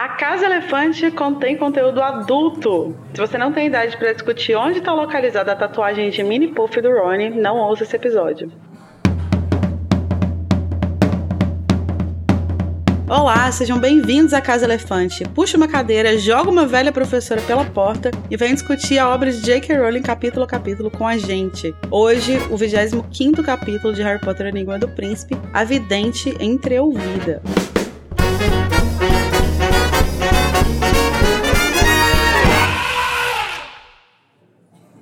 A Casa Elefante contém conteúdo adulto. Se você não tem idade para discutir onde está localizada a tatuagem de mini puff do Ronnie, não ouça esse episódio. Olá, sejam bem-vindos à Casa Elefante. Puxa uma cadeira, joga uma velha professora pela porta e vem discutir a obra de J.K. Rowling capítulo a capítulo com a gente. Hoje, o 25º capítulo de Harry Potter Enigma do Príncipe, A Vidente Entreouvida.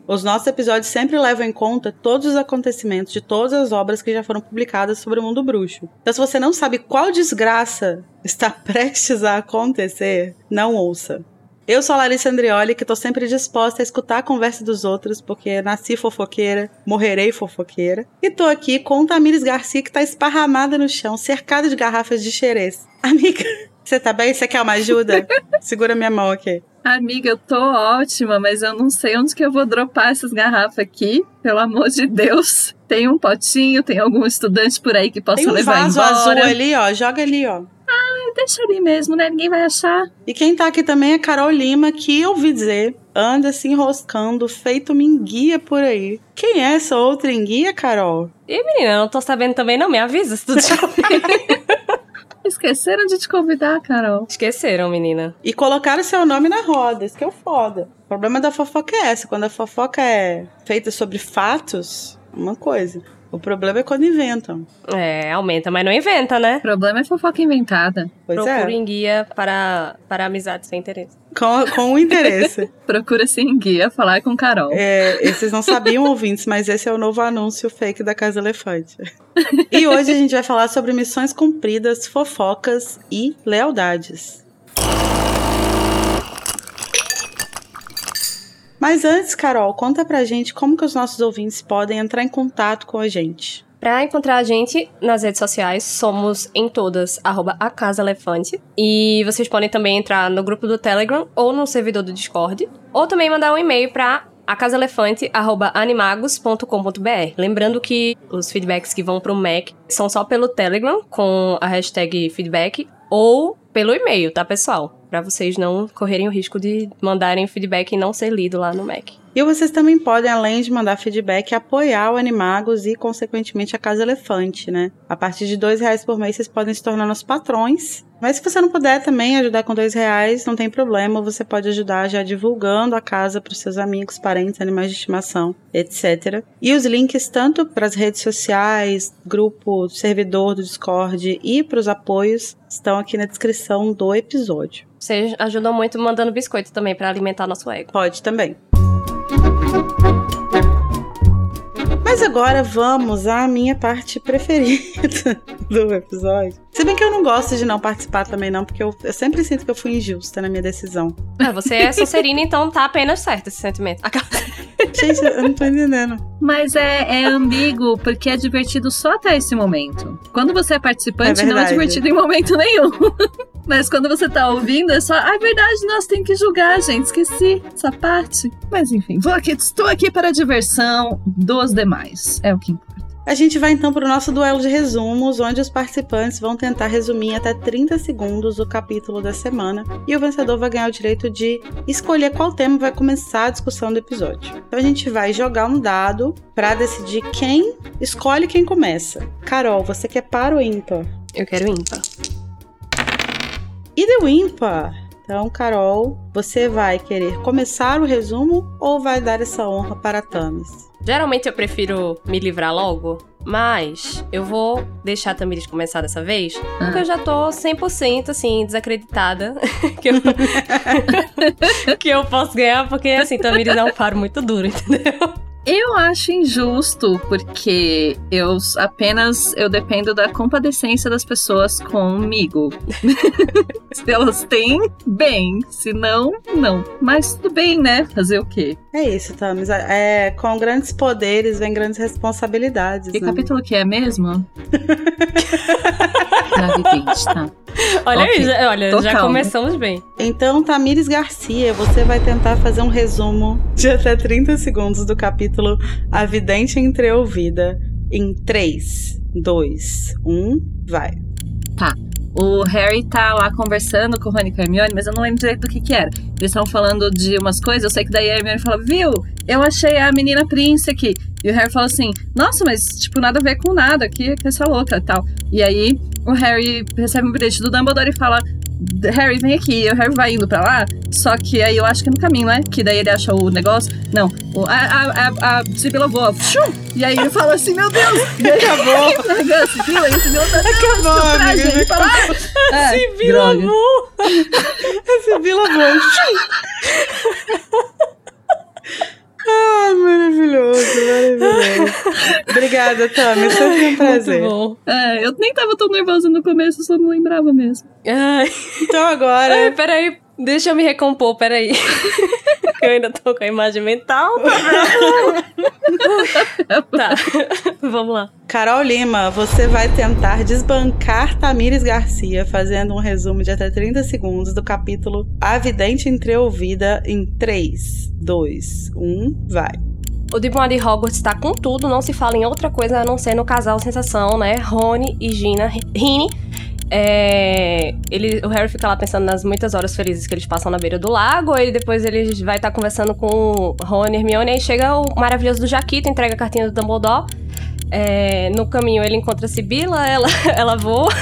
Os nossos episódios sempre levam em conta todos os acontecimentos de todas as obras que já foram publicadas sobre o mundo bruxo. Então, se você não sabe qual desgraça está prestes a acontecer, não ouça. Eu sou a Larissa Andrioli, que estou sempre disposta a escutar a conversa dos outros, porque nasci fofoqueira, morrerei fofoqueira. E tô aqui com o Tamires Garcia, que está esparramada no chão, cercada de garrafas de xerez. Amiga, você tá bem? Você quer uma ajuda? Segura minha mão aqui. Amiga, eu tô ótima, mas eu não sei onde que eu vou dropar essas garrafas aqui. Pelo amor de Deus. Tem um potinho, tem algum estudante por aí que possa Tem um levar vaso embora. azul ali, ó. Joga ali, ó. Ah, deixa ali mesmo, né? Ninguém vai achar. E quem tá aqui também é Carol Lima, que eu ouvi dizer anda se enroscando, feito minguia por aí. Quem é essa outra enguia, Carol? E menina, eu não tô sabendo também, não. Me avisa se tu. Esqueceram de te convidar, Carol. Esqueceram, menina. E colocaram seu nome na roda, isso que é o foda. O problema da fofoca é essa, quando a fofoca é feita sobre fatos, uma coisa. O problema é quando inventam. É, aumenta, mas não inventa, né? O problema é fofoca inventada. Pois Procura é. em guia para, para amizade sem interesse. Com, com o interesse. Procura-se em guia falar com Carol. É, esses não sabiam, ouvintes, mas esse é o novo anúncio fake da Casa Elefante. E hoje a gente vai falar sobre missões cumpridas, fofocas e lealdades. Mas antes, Carol, conta pra gente como que os nossos ouvintes podem entrar em contato com a gente. Pra encontrar a gente nas redes sociais, somos em todas, arroba a Casa Elefante. E vocês podem também entrar no grupo do Telegram ou no servidor do Discord. Ou também mandar um e-mail pra acasaelefante.animagos.com.br. Lembrando que os feedbacks que vão pro Mac são só pelo Telegram, com a hashtag feedback, ou pelo e-mail, tá, pessoal? Pra vocês não correrem o risco de mandarem feedback e não ser lido lá no Mac. E vocês também podem, além de mandar feedback, apoiar o Animagos e, consequentemente, a Casa Elefante, né? A partir de dois reais por mês, vocês podem se tornar nossos patrões. Mas se você não puder também ajudar com dois reais, não tem problema. Você pode ajudar já divulgando a casa para os seus amigos, parentes, animais de estimação, etc. E os links tanto para as redes sociais, grupo, servidor do Discord e para os apoios estão aqui na descrição do episódio. Vocês ajudam muito mandando biscoito também pra alimentar nosso ego. Pode também. Mas agora vamos à minha parte preferida do episódio. Se bem que eu não gosto de não participar também, não, porque eu, eu sempre sinto que eu fui injusta na minha decisão. Ah, você é Sonserina, então tá apenas certo esse sentimento. Gente, eu não tô entendendo. Mas é, é ambíguo porque é divertido só até esse momento. Quando você é participante, É não é verdade. divertido em momento nenhum. Mas quando você tá ouvindo, é só. Ah, é verdade, nós temos que julgar, gente. Esqueci essa parte. Mas enfim, vou aqui, estou aqui para a diversão dos demais. É o que importa. A gente vai então para o nosso duelo de resumos, onde os participantes vão tentar resumir em até 30 segundos o capítulo da semana e o vencedor vai ganhar o direito de escolher qual tema vai começar a discussão do episódio. Então a gente vai jogar um dado para decidir quem escolhe quem começa. Carol, você quer par ou ímpar? Eu quero ímpar. E deu ímpar. Então, Carol, você vai querer começar o resumo ou vai dar essa honra para a Tamis? Geralmente eu prefiro me livrar logo, mas eu vou deixar a Tamiris começar dessa vez, porque eu já tô 100% assim, desacreditada que, eu... que eu posso ganhar, porque assim, Tamiris é um faro muito duro, entendeu? Eu acho injusto, porque eu apenas eu dependo da compadecência das pessoas comigo. se elas têm, bem. Se não, não. Mas tudo bem, né? Fazer o quê? É isso, Tamis. É, com grandes poderes vem grandes responsabilidades. Que né? capítulo que é mesmo? Gravidez, tá? Olha Ok, aí, já, olha, tô já calma. começamos bem. Então, Tamires Garcia, você vai tentar fazer um resumo de até 30 segundos do capítulo A Vidente Entreouvida em 3, 2, 1, vai. O Harry tá lá conversando com o Rony e com Hermione, mas eu não lembro direito do que que era. Eles estavam falando de umas coisas, eu sei que daí a Hermione fala, viu, eu achei a menina Prince aqui. E o Harry fala assim, nossa, mas, tipo, nada a ver com nada, aqui, que essa louca e tal. E aí, o Harry recebe um bilhete do Dumbledore e fala, Harry, vem aqui. E o Harry vai indo pra lá, só que aí eu acho que é no caminho, né? Que daí ele acha o negócio. Não, o, a, a, a, a Sibila voa. Shum! E aí ele fala assim, meu Deus! E aí acabou! Sibila, e a Sibila tá Acabou, amiga, Ele fala, ah, é, Sibila voa! A Sibila voa. Ai, maravilhoso, maravilhoso. Obrigada, Tami. Sempre um prazer. Muito bom. É, eu nem tava tão nervosa no começo, só não lembrava mesmo. Ai, Então agora. ai, peraí. Deixa eu me recompor, peraí. eu ainda tô com a imagem mental. tá, vamos lá. Carol Lima, você vai tentar desbancar Tamires Garcia fazendo um resumo de até 30 segundos do capítulo A Vidente Entreouvida em 3, 2, 1, vai. O Diplomat de Hogwarts tá com tudo, não se fala em outra coisa a não ser no casal sensação, né? Rony e Gina. Rini. É, ele, o Harry fica lá pensando nas muitas horas felizes que eles passam na beira do lago. Ele depois ele vai estar conversando com Rony e Hermione. Aí chega o maravilhoso do Jaquito, entrega a cartinha do Dumbledore. É, no caminho ele encontra a Sibila, ela, ela voa.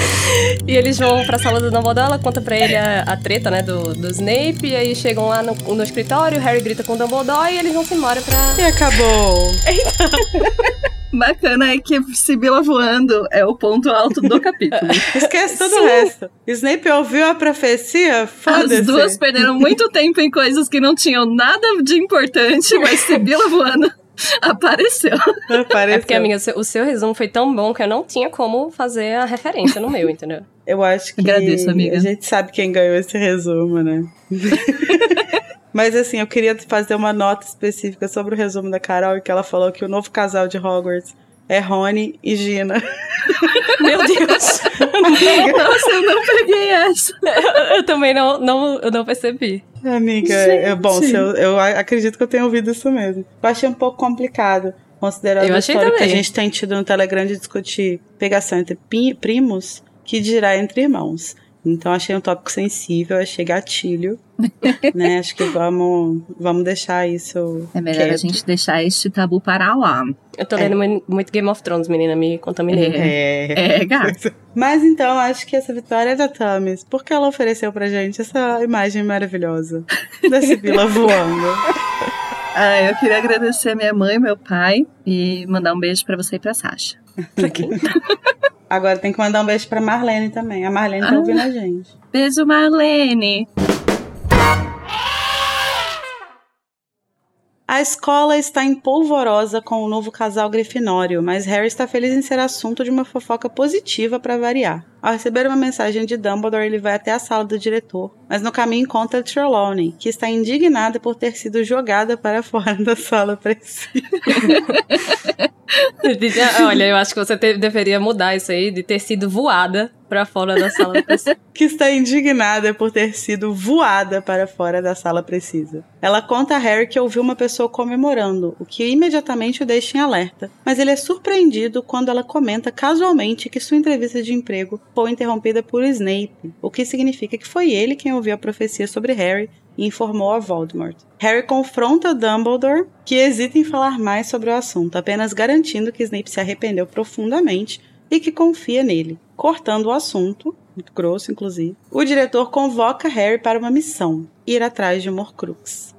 e eles vão pra sala do Dumbledore, ela conta pra ele a, a treta, né, do, do Snape. E aí chegam lá no, no escritório, o Harry grita com o Dumbledore e eles vão se embora pra... E acabou. Bacana é que Sibila voando é o ponto alto do capítulo. Esquece todo Sim. o resto. Snape ouviu a profecia? Foda-se. As duas perderam muito tempo em coisas que não tinham nada de importante, mas Sibila voando apareceu. Apareceu. É porque, amiga, o seu, o seu resumo foi tão bom que eu não tinha como fazer a referência no meu, entendeu? Eu acho que Agradeço, amiga. a gente sabe quem ganhou esse resumo, né? Mas assim, eu queria fazer uma nota específica sobre o resumo da Carol, que ela falou que o novo casal de Hogwarts é Rony e Gina. Meu Deus! Nossa, eu não peguei essa. eu também não, não, eu não percebi. Amiga, é bom, eu, eu acredito que eu tenha ouvido isso mesmo. Eu achei um pouco complicado, considerando Eu a história que a também. gente tem tido no Telegram de discutir pegação entre primos, que dirá entre irmãos. Então achei um tópico sensível, achei gatilho, né? Acho que vamos, vamos deixar isso É melhor a quieto. gente deixar este tabu para lá. Eu tô lendo mu- muito Game of Thrones, menina, me contaminei. É. É, gato. Mas então, acho que essa vitória é da Tamis, porque ela ofereceu pra gente essa imagem maravilhosa da Sibila voando. Ah, eu queria agradecer minha mãe e meu pai e mandar um beijo pra você e pra Sasha. Pra quem? Agora tem que mandar um beijo pra Marlene também. A Marlene tá Ah. ouvindo a gente. Beijo, Marlene. A escola está empolvorosa com o novo casal grifinório, mas Harry está feliz em ser assunto de uma fofoca positiva para variar. Ao receber uma mensagem de Dumbledore, ele vai até a sala do diretor, mas no caminho encontra Trelawney, que está indignada por ter sido jogada para fora da sala si. Olha, eu acho que você te- deveria mudar isso aí de ter sido voada pra fora da sala pessoa. que está indignada por ter sido voada para fora da sala precisa. Ela conta a Harry que ouviu uma pessoa comemorando, o que imediatamente o deixa em alerta, mas ele é surpreendido quando ela comenta casualmente que sua entrevista de emprego foi interrompida por Snape, o que significa que foi ele quem ouviu a profecia sobre Harry e informou a Voldemort. Harry confronta Dumbledore, que hesita em falar mais sobre o assunto, apenas garantindo que Snape se arrependeu profundamente e que confia nele. Cortando o assunto, muito grosso inclusive, o diretor convoca Harry para uma missão: ir atrás de Horcrux.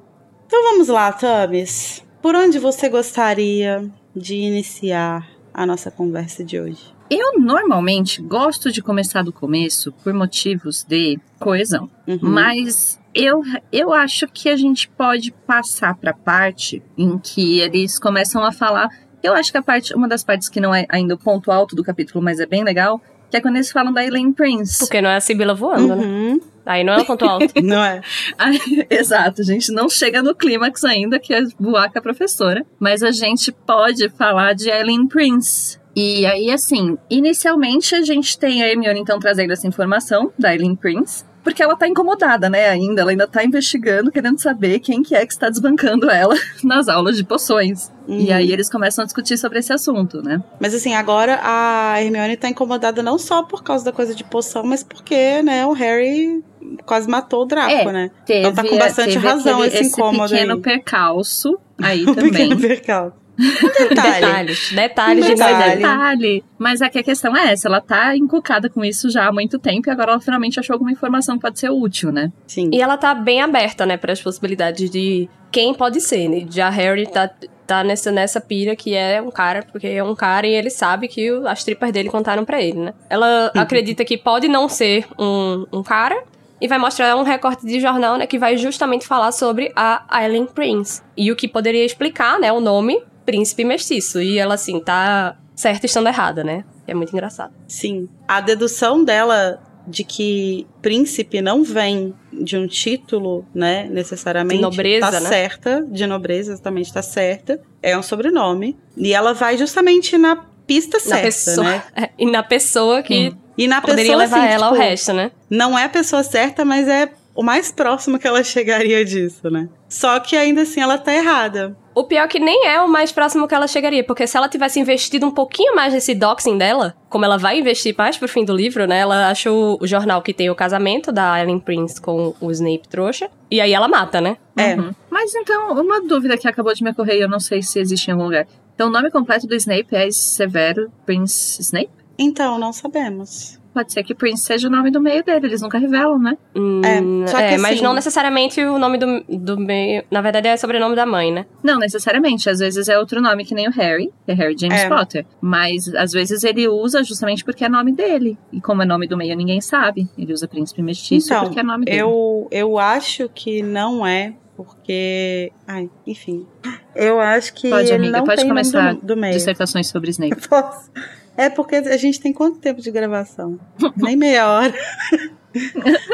Então vamos lá, Tamis. Por onde você gostaria de iniciar a nossa conversa de hoje? Eu normalmente gosto de começar do começo por motivos de coesão. Uhum. Mas eu, eu acho que a gente pode passar para a parte em que eles começam a falar. Eu acho que a parte, uma das partes que não é ainda o ponto alto do capítulo, mas é bem legal, que é quando eles falam da Elaine Prince. Porque não é a Sibila voando, né? Uhum. Aí não é o ponto alto. Não é? Ai, Exato, a gente não chega no clímax ainda, que é voar com a professora. Mas a gente pode falar de Eileen Prince. E aí, assim, inicialmente a gente tem a Hermione, então, trazendo essa informação da Eileen Prince. Porque ela tá incomodada, né, ainda. Ela ainda tá investigando, querendo saber quem que é que está desbancando ela nas aulas de poções. Uhum. E aí eles começam a discutir sobre esse assunto, né? Mas assim, agora a Hermione tá incomodada não só por causa da coisa de poção, mas porque, né, o Harry quase matou o Draco, é, né? Teve, então tá com bastante razão aquele, esse incômodo esse pequeno aí. percalço aí um também. Pequeno percalço. Detalhe. detalhes, detalhes de detalhe. detalhe. Mas é que a questão é essa, ela tá encucada com isso já há muito tempo e agora ela finalmente achou alguma informação que pode ser útil, né? Sim. E ela tá bem aberta, né, para as possibilidades de quem pode ser, né? Já Harry tá, tá nessa, nessa pira que é um cara, porque é um cara e ele sabe que as tripas dele contaram para ele, né? Ela uhum. acredita que pode não ser um, um cara, e vai mostrar um recorte de jornal, né, que vai justamente falar sobre a Eileen Prince. E o que poderia explicar, né, o nome príncipe mestiço. E ela, assim, tá certa estando errada, né? É muito engraçado. Sim. A dedução dela de que príncipe não vem de um título, né, necessariamente. De nobreza, tá né? certa, de nobreza, exatamente, tá certa. É um sobrenome. E ela vai justamente na pista certa, pessoa, né? É, e na pessoa que hum. E na Poderia pessoa, levar assim, ela tipo, ao resto, né? Não é a pessoa certa, mas é o mais próximo que ela chegaria disso, né? Só que ainda assim ela tá errada. O pior é que nem é o mais próximo que ela chegaria, porque se ela tivesse investido um pouquinho mais nesse doxing dela, como ela vai investir mais pro fim do livro, né? Ela acha o, o jornal que tem o casamento da Ellen Prince com o Snape trouxa, e aí ela mata, né? É. Uhum. Mas então, uma dúvida que acabou de me ocorrer, eu não sei se existe em algum lugar. Então, o nome completo do Snape é Severo Prince Snape? Então, não sabemos. Pode ser que Prince seja o nome do meio dele, eles nunca revelam, né? Hum, é, só que é assim, mas não necessariamente o nome do, do meio. Na verdade, é sobrenome da mãe, né? Não, necessariamente. Às vezes é outro nome, que nem o Harry, que é Harry James é. Potter. Mas às vezes ele usa justamente porque é nome dele. E como é nome do meio, ninguém sabe. Ele usa príncipe mestiço então, porque é nome dele. Eu, eu acho que não é porque. Ai, enfim. Eu acho que. Pode, amiga, não pode tem começar do, do meio. dissertações sobre Snape. Posso. É porque a gente tem quanto tempo de gravação? Nem meia hora.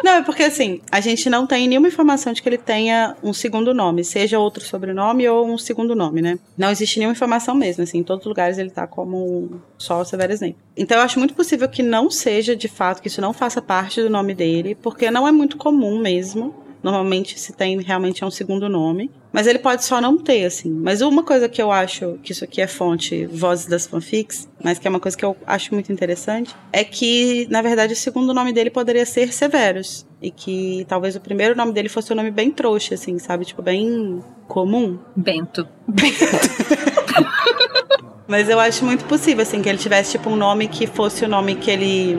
Não, é porque assim, a gente não tem nenhuma informação de que ele tenha um segundo nome, seja outro sobrenome ou um segundo nome, né? Não existe nenhuma informação mesmo, assim, em todos os lugares ele tá como só o Severo Snape. Então eu acho muito possível que não seja de fato, que isso não faça parte do nome dele, porque não é muito comum mesmo. Normalmente se tem realmente é um segundo nome. Mas ele pode só não ter, assim. Mas uma coisa que eu acho, que isso aqui é fonte Vozes das Fanfics, mas que é uma coisa que eu acho muito interessante, é que, na verdade, o segundo nome dele poderia ser Severus. E que talvez o primeiro nome dele fosse um nome bem trouxa, assim, sabe? Tipo, bem comum. Bento. Bento. Mas eu acho muito possível, assim, que ele tivesse, tipo, um nome que fosse o nome que ele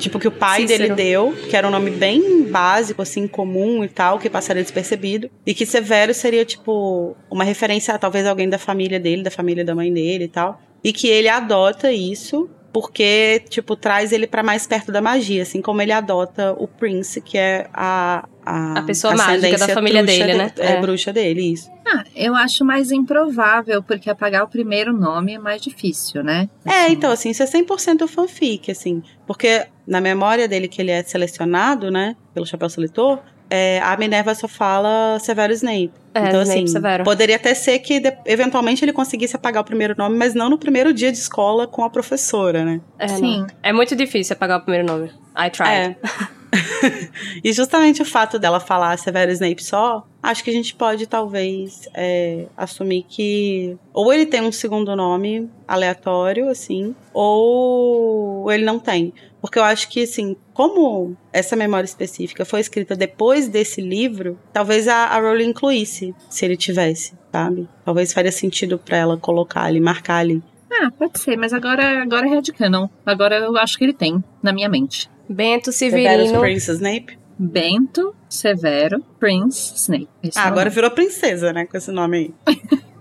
Tipo, que o pai Cícero. dele deu, que era um nome bem básico, assim, comum e tal, que passaria despercebido. E que Severo seria, tipo, uma referência a talvez alguém da família dele, da família da mãe dele e tal. E que ele adota isso porque, tipo, traz ele para mais perto da magia, assim como ele adota o Prince, que é a. A, a pessoa mágica da família dele, de, né? É, é, bruxa dele, isso. Ah, eu acho mais improvável, porque apagar o primeiro nome é mais difícil, né? É, assim. É, então, assim, isso é 100% fanfic, assim. Porque na memória dele que ele é selecionado, né, pelo Chapéu Seletor, é, a Minerva só fala Severo Snape. É, então, Snape assim, Severo. poderia até ser que de, eventualmente ele conseguisse apagar o primeiro nome, mas não no primeiro dia de escola com a professora, né? É, Sim. Não. É muito difícil apagar o primeiro nome. I tried. É. e justamente o fato dela falar Severo Snape só, acho que a gente pode talvez é, assumir que ou ele tem um segundo nome aleatório, assim, ou ele não tem. Porque eu acho que, assim, como essa memória específica foi escrita depois desse livro, talvez a, a Rowling incluísse, se ele tivesse, sabe? Talvez faria sentido para ela colocar ali, marcar ali. Ah, pode ser, mas agora, agora é headcanon. Agora eu acho que ele tem, na minha mente. Bento Severino. Severus Prince Snape? Bento Severo Prince Snape. Esse ah, agora virou princesa, né, com esse nome aí.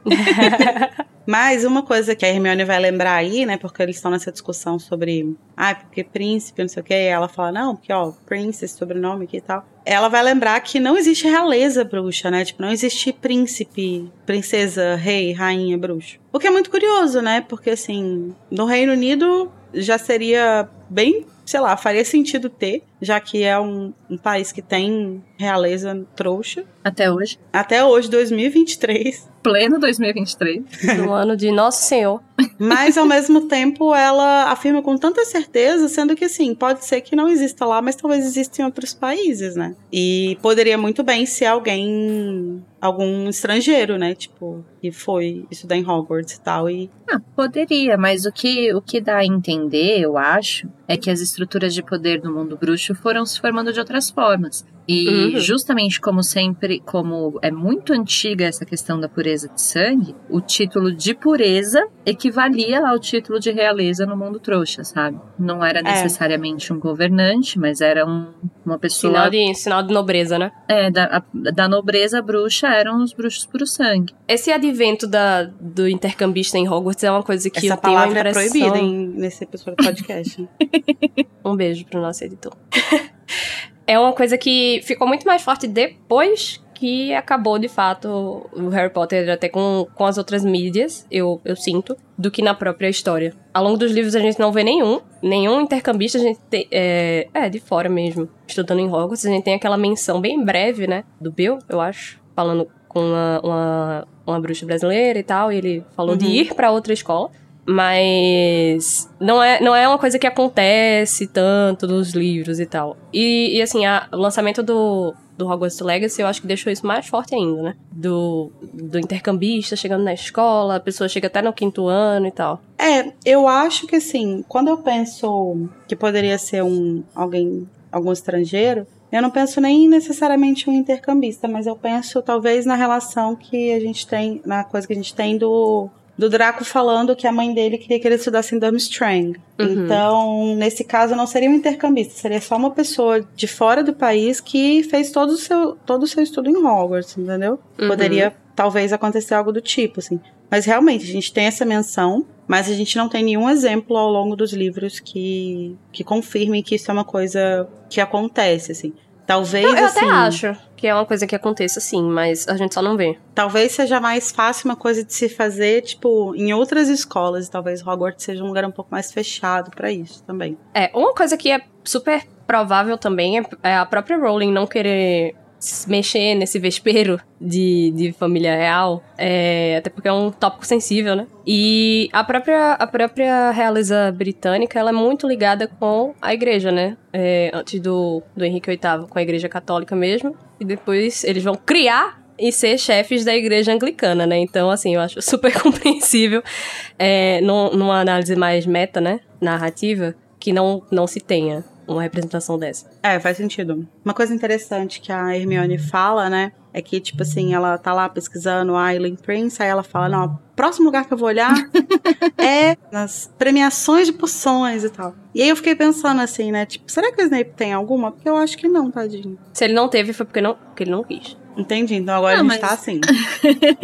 Mas uma coisa que a Hermione vai lembrar aí, né? Porque eles estão nessa discussão sobre. Ah, porque príncipe, não sei o quê. E ela fala, não, porque, ó, Prince, esse sobrenome aqui e tal. Ela vai lembrar que não existe realeza bruxa, né? Tipo, não existe príncipe, princesa, rei, rainha bruxo. O que é muito curioso, né? Porque, assim, no Reino Unido já seria bem, sei lá, faria sentido ter, já que é um, um país que tem realeza trouxa. Até hoje. Até hoje, 2023. Pleno 2023. No ano de Nosso Senhor. Mas, ao mesmo tempo, ela afirma com tanta certeza, sendo que, assim, pode ser que não exista lá, mas talvez exista em outros países, né? E poderia muito bem ser alguém algum estrangeiro, né? Tipo, que foi estudar em Hogwarts e tal. E... Ah, poderia, mas o que, o que dá a entender, eu acho, é que as estruturas de poder do mundo bruxo foram se formando de outras formas. E uhum. justamente como sempre, como é muito antiga essa questão da pureza de sangue, o título de pureza equivalia ao título de realeza no mundo trouxa, sabe? Não era é. necessariamente é. um governante, mas era um, uma pessoa. Sinal de, sinal de nobreza, né? É, da, a, da nobreza bruxa eram os bruxos puro sangue. Esse advento da, do intercambista em Hogwarts é uma coisa que Essa eu tenho a impressão... é proibida em, nesse episódio do podcast. um beijo pro nosso editor. é uma coisa que ficou muito mais forte depois que acabou, de fato, o Harry Potter até com, com as outras mídias, eu, eu sinto, do que na própria história. Ao longo dos livros a gente não vê nenhum, nenhum intercambista, a gente tem, é, é, de fora mesmo, estudando em Hogwarts, a gente tem aquela menção bem breve, né, do Bill, eu acho, falando com uma, uma, uma bruxa brasileira e tal, e ele falou uhum. de ir para outra escola. Mas não é, não é uma coisa que acontece tanto nos livros e tal. E, e assim, a, o lançamento do, do Hogwarts Legacy, eu acho que deixou isso mais forte ainda, né? Do, do intercambista chegando na escola, a pessoa chega até no quinto ano e tal. É, eu acho que assim, quando eu penso que poderia ser um alguém, algum estrangeiro, eu não penso nem necessariamente um intercambista, mas eu penso talvez na relação que a gente tem, na coisa que a gente tem do do Draco falando que a mãe dele queria que ele estudasse em Durmstrang. Uhum. Então, nesse caso, não seria um intercambista, seria só uma pessoa de fora do país que fez todo o seu, todo o seu estudo em Hogwarts, entendeu? Uhum. Poderia, talvez, acontecer algo do tipo, assim. Mas realmente, a gente tem essa menção, mas a gente não tem nenhum exemplo ao longo dos livros que, que confirmem que isso é uma coisa que acontece, assim. Talvez. Eu, eu assim, até acho que é uma coisa que aconteça sim, mas a gente só não vê. Talvez seja mais fácil uma coisa de se fazer, tipo, em outras escolas. E talvez Hogwarts seja um lugar um pouco mais fechado para isso também. É, uma coisa que é super provável também é, é a própria Rowling não querer mexer nesse vespeiro de, de família real, é, até porque é um tópico sensível, né? E a própria, a própria realeza britânica, ela é muito ligada com a igreja, né? É, antes do, do Henrique VIII, com a igreja católica mesmo. E depois eles vão criar e ser chefes da igreja anglicana, né? Então, assim, eu acho super compreensível, é, numa análise mais meta, né? Narrativa, que não, não se tenha uma representação dessa. É, faz sentido. Uma coisa interessante que a Hermione fala, né? É que, tipo assim, ela tá lá pesquisando Island Prince, aí ela fala, não, o próximo lugar que eu vou olhar é nas premiações de poções e tal. E aí eu fiquei pensando assim, né? Tipo, será que o Snape tem alguma? Porque eu acho que não, tadinho. Se ele não teve, foi porque, não, porque ele não quis. Entendi, então agora não, a gente mas... tá assim.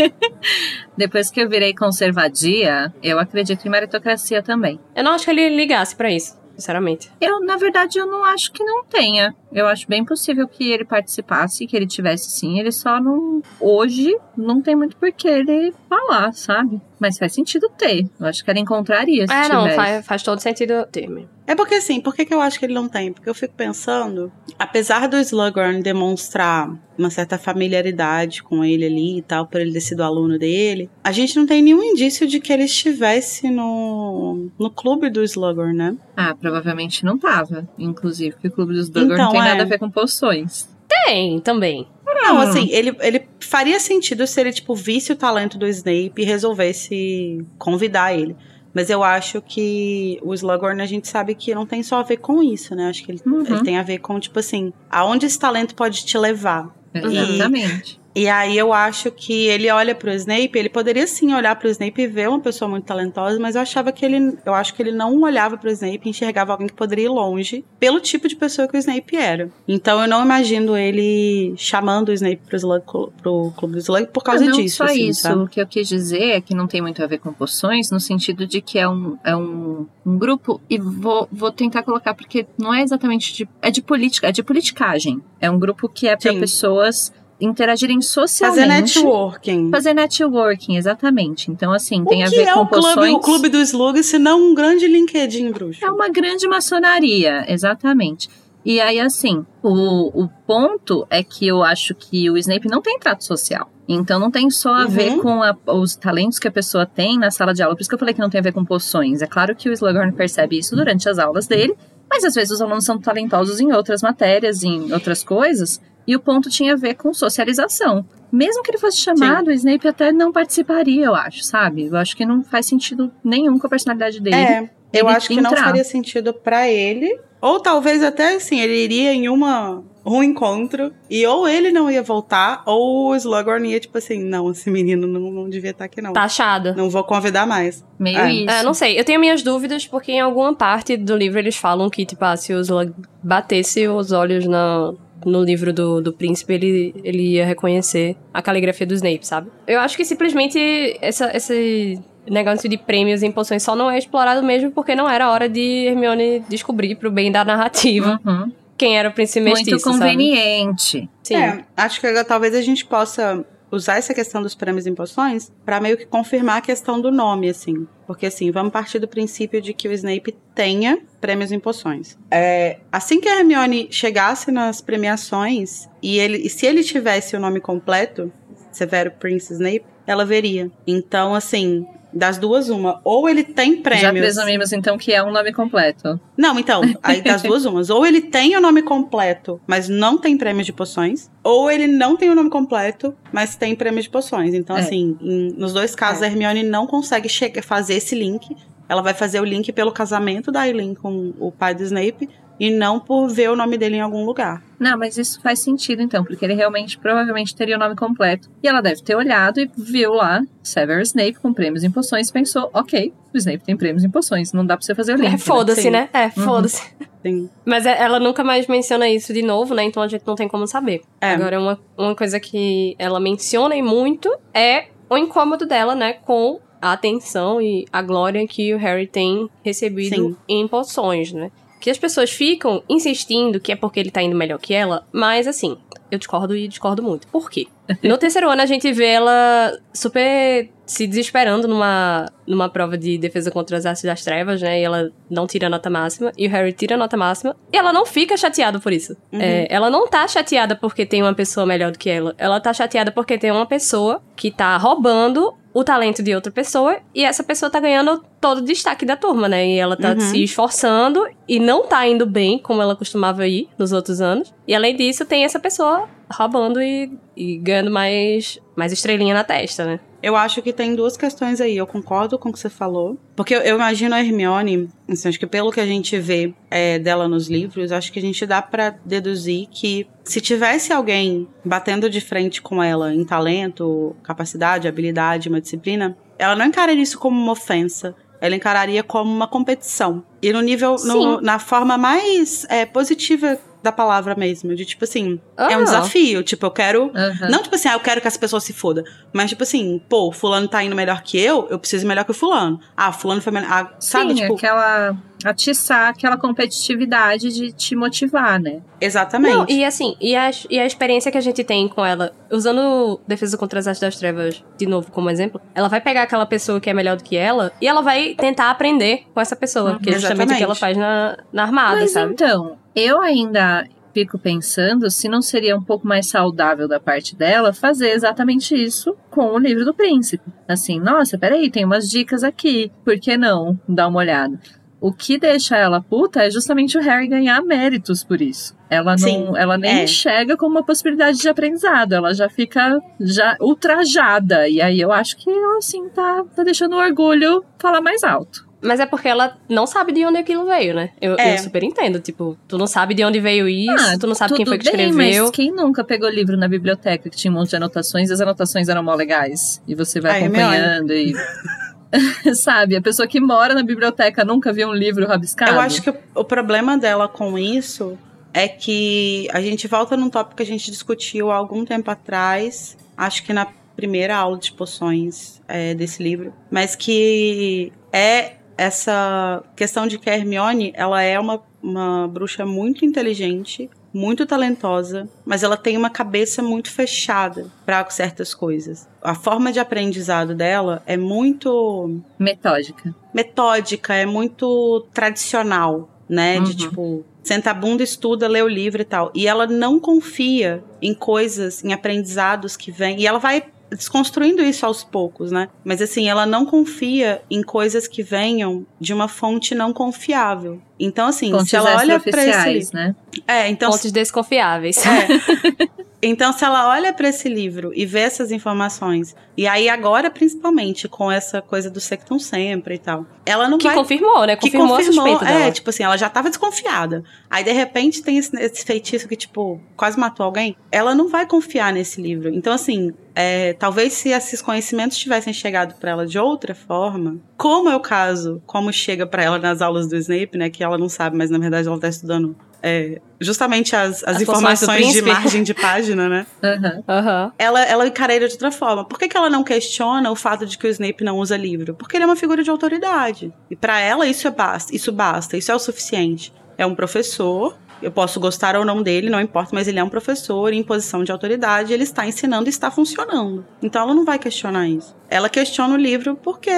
Depois que eu virei conservadia, eu acredito em meritocracia também. Eu não acho que ele ligasse para isso sinceramente. Eu, na verdade, eu não acho que não tenha. Eu acho bem possível que ele participasse, que ele tivesse sim. Ele só não. Hoje não tem muito por que ele falar, sabe? Mas faz sentido ter. Eu acho que ela encontraria se É, não, faz, faz todo sentido ter. É porque assim, por que, que eu acho que ele não tem? Porque eu fico pensando, apesar do Slughorn demonstrar uma certa familiaridade com ele ali e tal, por ele ter sido aluno dele, a gente não tem nenhum indício de que ele estivesse no, no clube do Slughorn, né? Ah, provavelmente não tava. Inclusive, porque o clube do Slughorn então, não tem é... nada a ver com poções. Tem, também. Não, assim, ele, ele faria sentido se ele, tipo, visse o talento do Snape e resolvesse convidar ele. Mas eu acho que o Slughorn a gente sabe que não tem só a ver com isso, né? Acho que ele, uhum. ele tem a ver com, tipo assim, aonde esse talento pode te levar. Exatamente. E aí eu acho que ele olha pro Snape, ele poderia sim olhar pro Snape e ver uma pessoa muito talentosa, mas eu achava que ele, eu acho que ele não olhava pro Snape e enxergava alguém que poderia ir longe pelo tipo de pessoa que o Snape era. Então eu não imagino ele chamando o Snape pro, Slug, pro clube do Slug por causa não, não disso. Só assim, isso. Sabe? O que eu quis dizer é que não tem muito a ver com poções, no sentido de que é um, é um, um grupo, e vou, vou tentar colocar, porque não é exatamente de. É de política, é de politicagem. É um grupo que é para pessoas interagirem Fazer socialmente. networking. Fazer networking, exatamente. Então, assim, tem o a que ver é com o clube, poções. o clube do Slug, se não um grande LinkedIn, bruxo? É uma grande maçonaria, exatamente. E aí, assim, o, o ponto é que eu acho que o Snape não tem trato social. Então não tem só a Uhum. ver com a- os talentos que a pessoa tem na sala de aula. Por isso que eu falei que não tem a ver com poções. É claro que o Slughorn percebe isso durante as aulas dele, mas às vezes os alunos são talentosos em outras matérias, em outras coisas. E o ponto tinha a ver com socialização. Mesmo que ele fosse chamado, o Snape até não participaria, eu acho, sabe? Eu acho que não faz sentido nenhum com a personalidade dele. É, eu acho que não entrar. faria sentido pra ele. Ou talvez até assim, ele iria em uma um encontro e ou ele não ia voltar, ou o Slughorn ia tipo assim, não, esse menino não, não devia estar aqui não. Taxada. Não vou convidar mais. Meio É. isso. É, não sei, eu tenho minhas dúvidas porque em alguma parte do livro eles falam que, tipo, ah, se o Slug batesse os olhos na, no livro do, do príncipe, ele, ele ia reconhecer a caligrafia do Snape, sabe? Eu acho que simplesmente essa, esse negócio de prêmios em poções só não é explorado mesmo porque não era hora de Hermione descobrir pro bem da narrativa Uhum. quem era o príncipe mestiço, Muito sabe? conveniente. Sim. É, acho que agora talvez a gente possa usar essa questão dos prêmios e poções pra meio que confirmar a questão do nome, assim. Porque, assim, vamos partir do princípio de que o Snape tenha prêmios em poções. É, assim que a Hermione chegasse nas premiações e, ele, e se ele tivesse o nome completo, Severo Prince Snape, ela veria. Então, assim, das duas, uma. Ou ele tem prêmios. Já presumimos então que é um nome completo. Não, então, aí das duas umas. Ou ele tem o nome completo, mas não tem prêmios de poções. Ou ele não tem o nome completo, mas tem prêmios de poções. Então, É. assim, em- nos dois casos, a Hermione não consegue fazer esse link. Ela vai fazer o link pelo casamento da Eileen com o pai do Snape. E não por ver o nome dele em algum lugar. Não, mas isso faz sentido então, porque ele realmente provavelmente teria o nome completo. E ela deve ter olhado e viu lá Severus Snape com prêmios em poções e pensou, ok, o Snape tem prêmios em poções, não dá pra você fazer o link. É, né? foda-se, Sim. né? É, foda-se. Tem- Mas é- ela nunca mais menciona isso de novo, né? Então a gente não tem como saber. É. Agora, uma, uma coisa que ela menciona e muito é o incômodo dela, né? Com a atenção e a glória que o Harry tem recebido Sim. em poções, né? Que as pessoas ficam insistindo que é porque ele tá indo melhor que ela, mas assim, eu discordo e discordo muito. Por quê? No terceiro ano a gente vê ela super se desesperando numa, numa prova de defesa contra as artes das trevas, né? E ela não tira a nota máxima. E o Harry tira a nota máxima. E ela não fica chateada por isso. Uhum. É, ela não tá chateada porque tem uma pessoa melhor do que ela. Ela tá chateada porque tem uma pessoa que tá roubando o talento de outra pessoa. E essa pessoa tá ganhando todo o destaque da turma, né? E ela tá Uhum. se esforçando e não tá indo bem como ela costumava ir nos outros anos. E além disso, tem essa pessoa roubando e, e ganhando mais, mais estrelinha na testa, né? Eu acho que tem duas questões aí. Eu concordo com o que você falou. Porque eu, eu imagino a Hermione, assim, acho que pelo que a gente vê é, dela nos livros, acho que a gente dá pra deduzir que se tivesse alguém batendo de frente com ela em talento, capacidade, habilidade, uma disciplina, ela não encararia isso como uma ofensa. Ela encararia como uma competição. E no nível, no- na forma mais é, positiva da palavra mesmo. De tipo assim, é um Ah. desafio. Tipo, eu quero Aham. não, tipo assim, ah, eu quero que essa pessoa se foda. Mas, tipo assim, pô, fulano tá indo melhor que eu, eu preciso ir melhor que o fulano. Ah, fulano foi melhor. Ah, sabe, Sim, tipo, aquela atiçar aquela competitividade de te motivar, né? exatamente. Não, e assim, e a, e a experiência que a gente tem com ela, usando Defesa contra as Artes das Trevas de novo como exemplo, ela vai pegar aquela pessoa que é melhor do que ela e ela vai tentar aprender com essa pessoa, Uhum, que é justamente o que ela exatamente. faz na, na armada, Mas sabe? então, eu ainda fico pensando se não seria um pouco mais saudável da parte dela fazer exatamente isso com o livro do príncipe. Assim, nossa, peraí, tem umas dicas aqui, por que não dar uma olhada? O que deixa ela puta é justamente o Harry ganhar méritos por isso. Ela não, Sim, ela nem é. enxerga como uma possibilidade de aprendizado, ela já fica já ultrajada. E aí eu acho que ela assim tá, tá deixando o orgulho falar mais alto. Mas é porque ela não sabe de onde aquilo veio, né? Eu, É. eu super entendo. Tipo, tu não sabe de onde veio isso, tu não sabe quem Ah, foi que bem, escreveu. Mas quem nunca pegou livro na biblioteca que tinha um monte de anotações e as anotações eram mó legais? E você vai Ai, acompanhando e. Sabe, a pessoa que mora na biblioteca nunca viu um livro rabiscado. Eu acho que o, problema dela com isso é que a gente volta num tópico que a gente discutiu há algum tempo atrás, acho que na primeira aula de poções é, desse livro, mas que é essa questão de que a Hermione, ela é uma, uma bruxa muito inteligente, muito talentosa, mas ela tem uma cabeça muito fechada para certas coisas. A forma de aprendizado dela é muito metódica. Metódica, é muito tradicional, né? Uhum. De tipo, senta a bunda, estuda, lê o livro e tal. E ela não confia em coisas, em aprendizados que vêm. E ela vai desconstruindo isso aos poucos, né? Mas assim, ela não confia em coisas que venham de uma fonte não confiável. Então, assim, Fontes se ela olha para esse. né? É, então. Fontes desconfiáveis. É. Então, se ela olha para esse livro e vê essas informações, e aí agora principalmente com essa coisa do Sectum sempre e tal, ela não que vai confirmou, né? que Confirmou, confirmou, a é, tipo assim, ela já tava desconfiada. Aí de repente tem esse, esse feitiço que tipo quase matou alguém. Ela não vai confiar nesse livro. Então assim, é, talvez se esses conhecimentos tivessem chegado para ela de outra forma, como é o caso, como chega para ela nas aulas do Snape, né, que ela não sabe, mas na verdade ela tá estudando é, justamente as, as, As informações de margem de página, né? Aham. Aham. ela, ela encara ele de outra forma. Por que, que ela não questiona o fato de que o Snape não usa livro? Porque ele é uma figura de autoridade. E pra ela isso é basta, isso basta, isso é o suficiente. É um professor, eu posso gostar ou não dele, não importa, mas ele é um professor em posição de autoridade, ele está ensinando e está funcionando. Então ela não vai questionar isso. Ela questiona o livro porque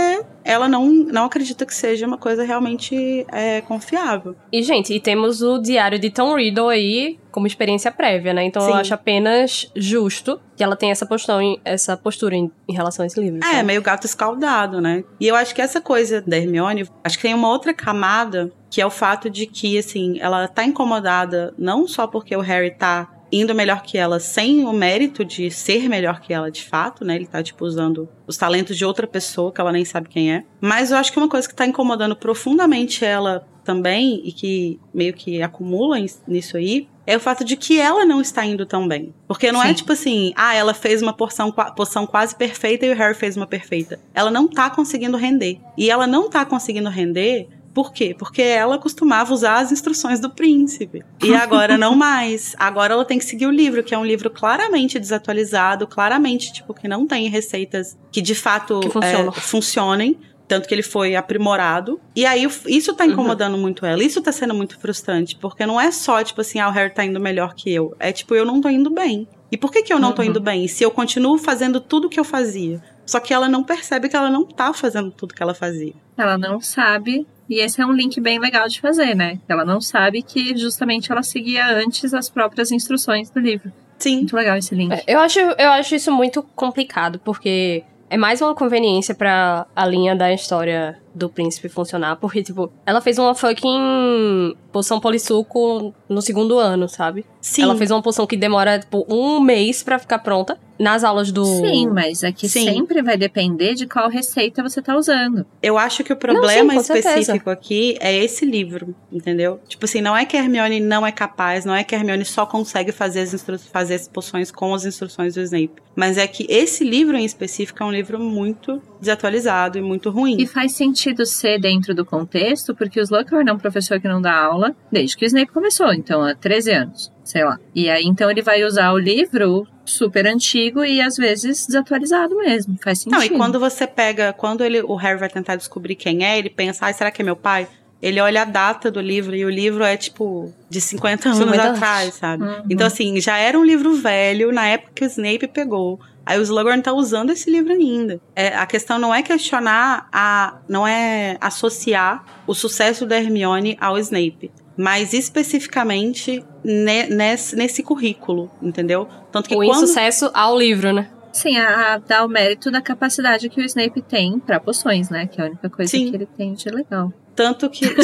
ela não, não acredita que seja uma coisa realmente é, confiável. E, gente, e temos o diário de Tom Riddle aí como experiência prévia, né? Então eu Sim. acho apenas justo que ela tenha essa postura em, essa postura em, em relação a esse livro. É, sabe? meio gato escaldado, né? E eu acho que essa coisa da Hermione, acho que tem uma outra camada, que é o fato de que, assim, ela tá incomodada não só porque o Harry tá indo melhor que ela sem o mérito de ser melhor que ela de fato, né? Ele tá, tipo, usando os talentos de outra pessoa que ela nem sabe quem é. Mas eu acho que uma coisa que tá incomodando profundamente ela também, e que meio que acumula nisso aí, é o fato de que ela não está indo tão bem. Porque não é Sim. tipo assim, ah, ela fez uma porção, poção quase perfeita e o Harry fez uma perfeita. Ela não tá conseguindo render. E ela não tá conseguindo render. Por quê? Porque ela costumava usar as instruções do príncipe. E agora não mais. Agora ela tem que seguir o livro, que é um livro claramente desatualizado, claramente, tipo, que não tem receitas que de fato Que é, funcionem. Tanto que ele foi aprimorado. E aí, o- isso tá incomodando muito ela. Isso tá sendo muito frustrante. Porque não é só, tipo assim, ah, o Harry tá indo melhor que eu. É tipo, eu não tô indo bem. E por que que eu não tô Uhum. indo bem? Se eu continuo fazendo tudo que eu fazia. Só que ela não percebe que ela não tá fazendo tudo que ela fazia. Ela não sabe. E esse é um link bem legal de fazer, né? Ela não sabe que justamente ela seguia antes as próprias instruções do livro. Sim. Muito legal esse link. É, eu, acho, eu acho isso muito complicado, porque é mais uma conveniência pra a linha da história do príncipe funcionar, porque, tipo, ela fez uma fucking poção polissuco no segundo ano, sabe? Sim. Ela fez uma poção que demora, tipo, um mês pra ficar pronta. Nas aulas do. Sim, mas é que Sim. sempre vai depender de qual receita você tá usando. Eu acho que o problema com certeza. específico aqui é esse livro, entendeu? Tipo assim, não é que a Hermione não é capaz, não é que a Hermione só consegue fazer as, instru fazer as poções com as instruções do Snape. Mas é que esse livro em específico é um livro muito desatualizado e muito ruim. E faz sentido ser dentro do contexto, porque o Slughorn é um professor que não dá aula desde que o Snape começou, então há 13 anos, sei lá. E aí então ele vai usar o livro super antigo e às vezes desatualizado mesmo, faz sentido. Não, e quando você pega, quando ele, o Harry vai tentar descobrir quem é, ele pensa, ai, será que é meu pai? Ele olha a data do livro e o livro é tipo de 50 anos 50 anos. atrás, sabe? Uhum. Então, assim, já era um livro velho na época que o Snape pegou. Aí o Slughorn tá usando esse livro ainda. É, a questão não é questionar a. não é associar o sucesso da Hermione ao Snape. Mas especificamente ne- nesse, nesse currículo, entendeu? Tanto que O quando. insucesso ao livro, né? Sim, a, a- dá o mérito da capacidade que o Snape tem pra poções, né? Que é a única coisa Sim. que ele tem de legal. Tanto que.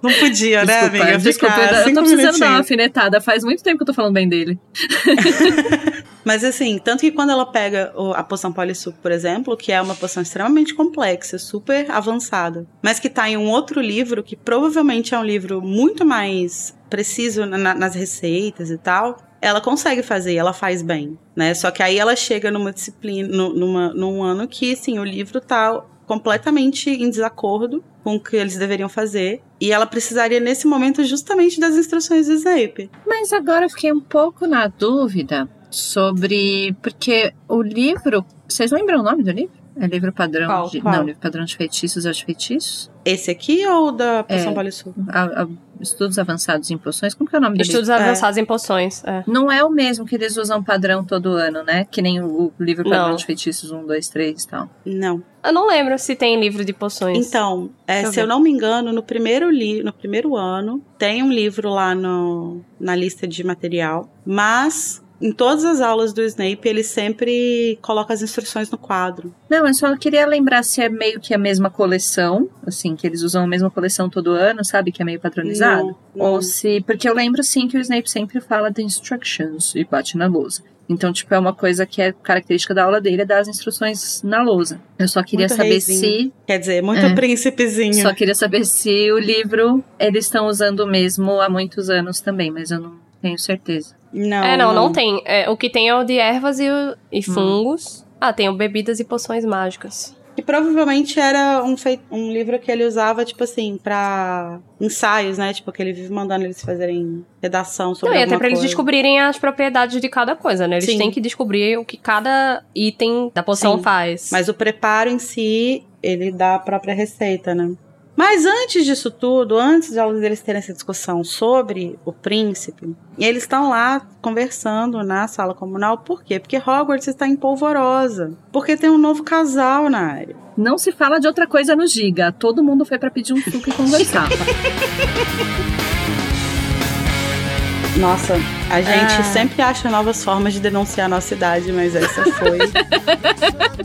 Não podia, né, Desculpa, amiga? desculpa, Ficar eu, tô precisando dar uma alfinetada. Faz muito tempo que eu tô falando bem dele. Mas assim, tanto que quando ela pega a poção polissuco, por exemplo, que é uma poção extremamente complexa, super avançada, mas que tá em um outro livro, que provavelmente é um livro muito mais preciso na- na- nas receitas e tal, ela consegue fazer, ela faz bem, né? Só que aí ela chega numa disciplina, nu- numa, num ano que, assim, o livro tá completamente em desacordo com o que eles deveriam fazer. E ela precisaria, nesse momento, justamente das instruções do Snape. Mas agora eu fiquei um pouco na dúvida sobre. Porque o livro. Vocês lembram o nome do livro? É livro padrão Qual? de. Qual? Não, livro padrão de feitiços é de feitiços? Esse aqui ou da Poção É. A- a- estudos avançados em poções. Como que é o nome livro? Estudos avançados em poções. É. Não é o mesmo que eles usam padrão todo ano, né? Que nem o, o livro padrão Não. de feitiços 1, 2, 3 e tal. Não. Eu não lembro se tem livro de poções. Então, é, eu se eu ver. não me engano, no primeiro, li no primeiro ano, tem um livro lá no, na lista de material, mas em todas as aulas do Snape, ele sempre coloca as instruções no quadro. Não, eu só queria lembrar se é meio que a mesma coleção, assim, que eles usam a mesma coleção todo ano, sabe? Que é meio padronizado. Não, não. Ou se. Porque eu lembro, sim, que o Snape sempre fala de instructions e bate na lousa. Então, tipo, é uma coisa que é característica da aula dele, é dar as instruções na lousa. Eu só queria Muito saber reizinho. se. Quer dizer, muito É. príncipezinho. Só queria saber se o livro eles estão usando mesmo há muitos anos também, mas eu não tenho certeza. Não, é, não, não, tem. É, o que tem é o de ervas e, o- e fungos. Ah, tem o bebidas e poções mágicas. Que provavelmente era um, um livro que ele usava, tipo assim, pra ensaios, né? Tipo, que ele vive mandando eles fazerem redação sobre Não, e até pra eles coisa. descobrirem as propriedades de cada coisa, né? Eles Sim. têm que descobrir o que cada item da poção Sim. faz. Mas o preparo em si, ele dá a própria receita, né? Mas antes disso tudo, antes de eles terem essa discussão sobre o príncipe, eles estão lá conversando na sala comunal, por quê? Porque Hogwarts está em polvorosa. Porque tem um novo casal na área. Não se fala de outra coisa no Giga. Todo mundo foi pra pedir um suco e conversar. Nossa, a gente Ah. sempre acha novas formas de denunciar a nossa idade, mas essa foi.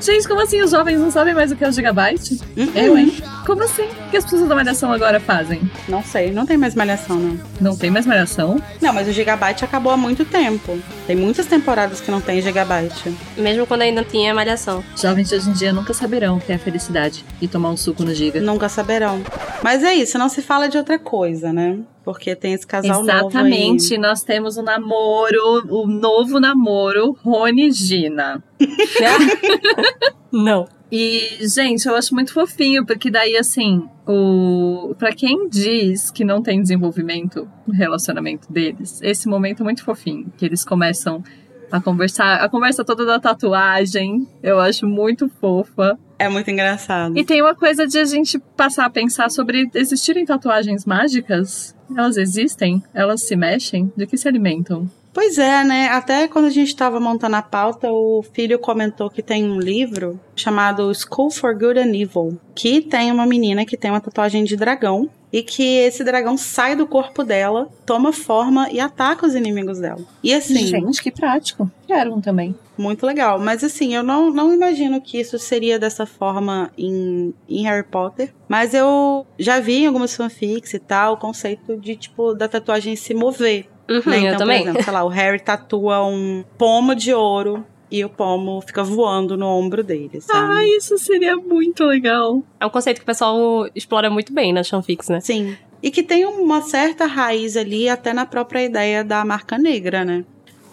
Gente, como assim os jovens não sabem mais o que é o gigabyte? Uhum. Eu, hein? Como assim? O que as pessoas da Malhação agora fazem? Não sei, não tem mais malhação, não. Não tem mais Malhação? Não, mas o Gigabyte acabou há muito tempo. Tem muitas temporadas que não tem Gigabyte. Mesmo quando ainda tinha malhação. Jovens de hoje em dia nunca saberão o que é a felicidade e tomar um suco no Giga. Nunca saberão. Mas é isso, não se fala de outra coisa, né? Porque tem esse casal Exatamente, novo nós temos o namoro, o novo namoro, Rony e Gina. Não. E, gente, eu acho muito fofinho, porque daí, assim, o... pra quem diz que não tem desenvolvimento no relacionamento deles, esse momento é muito fofinho, que eles começam a conversar, a conversa toda da tatuagem, eu acho muito fofa. É muito engraçado. E tem uma coisa de a gente passar a pensar sobre existirem tatuagens mágicas. Elas existem? Elas se mexem? De que se alimentam? Pois é, né? Até quando a gente estava montando a pauta, o filho comentou que tem um livro chamado School for Good and Evil, que tem uma menina que tem uma tatuagem de dragão e que esse dragão sai do corpo dela, toma forma e ataca os inimigos dela. E assim, Gente, que prático. Quero um também. muito legal. Mas assim, eu não, não imagino que isso seria dessa forma em, em Harry Potter. Mas eu já vi em algumas fanfics e tal, o conceito de, tipo, da tatuagem se mover. Uhum, Né? eu Então, também. por exemplo, sei lá, o Harry tatua um pomo de ouro e o pomo fica voando no ombro dele, sabe? Ai, isso seria muito legal. É um conceito que o pessoal explora muito bem nas fanfics, né? Sim. E que tem uma certa raiz ali, até na própria ideia da marca negra, né?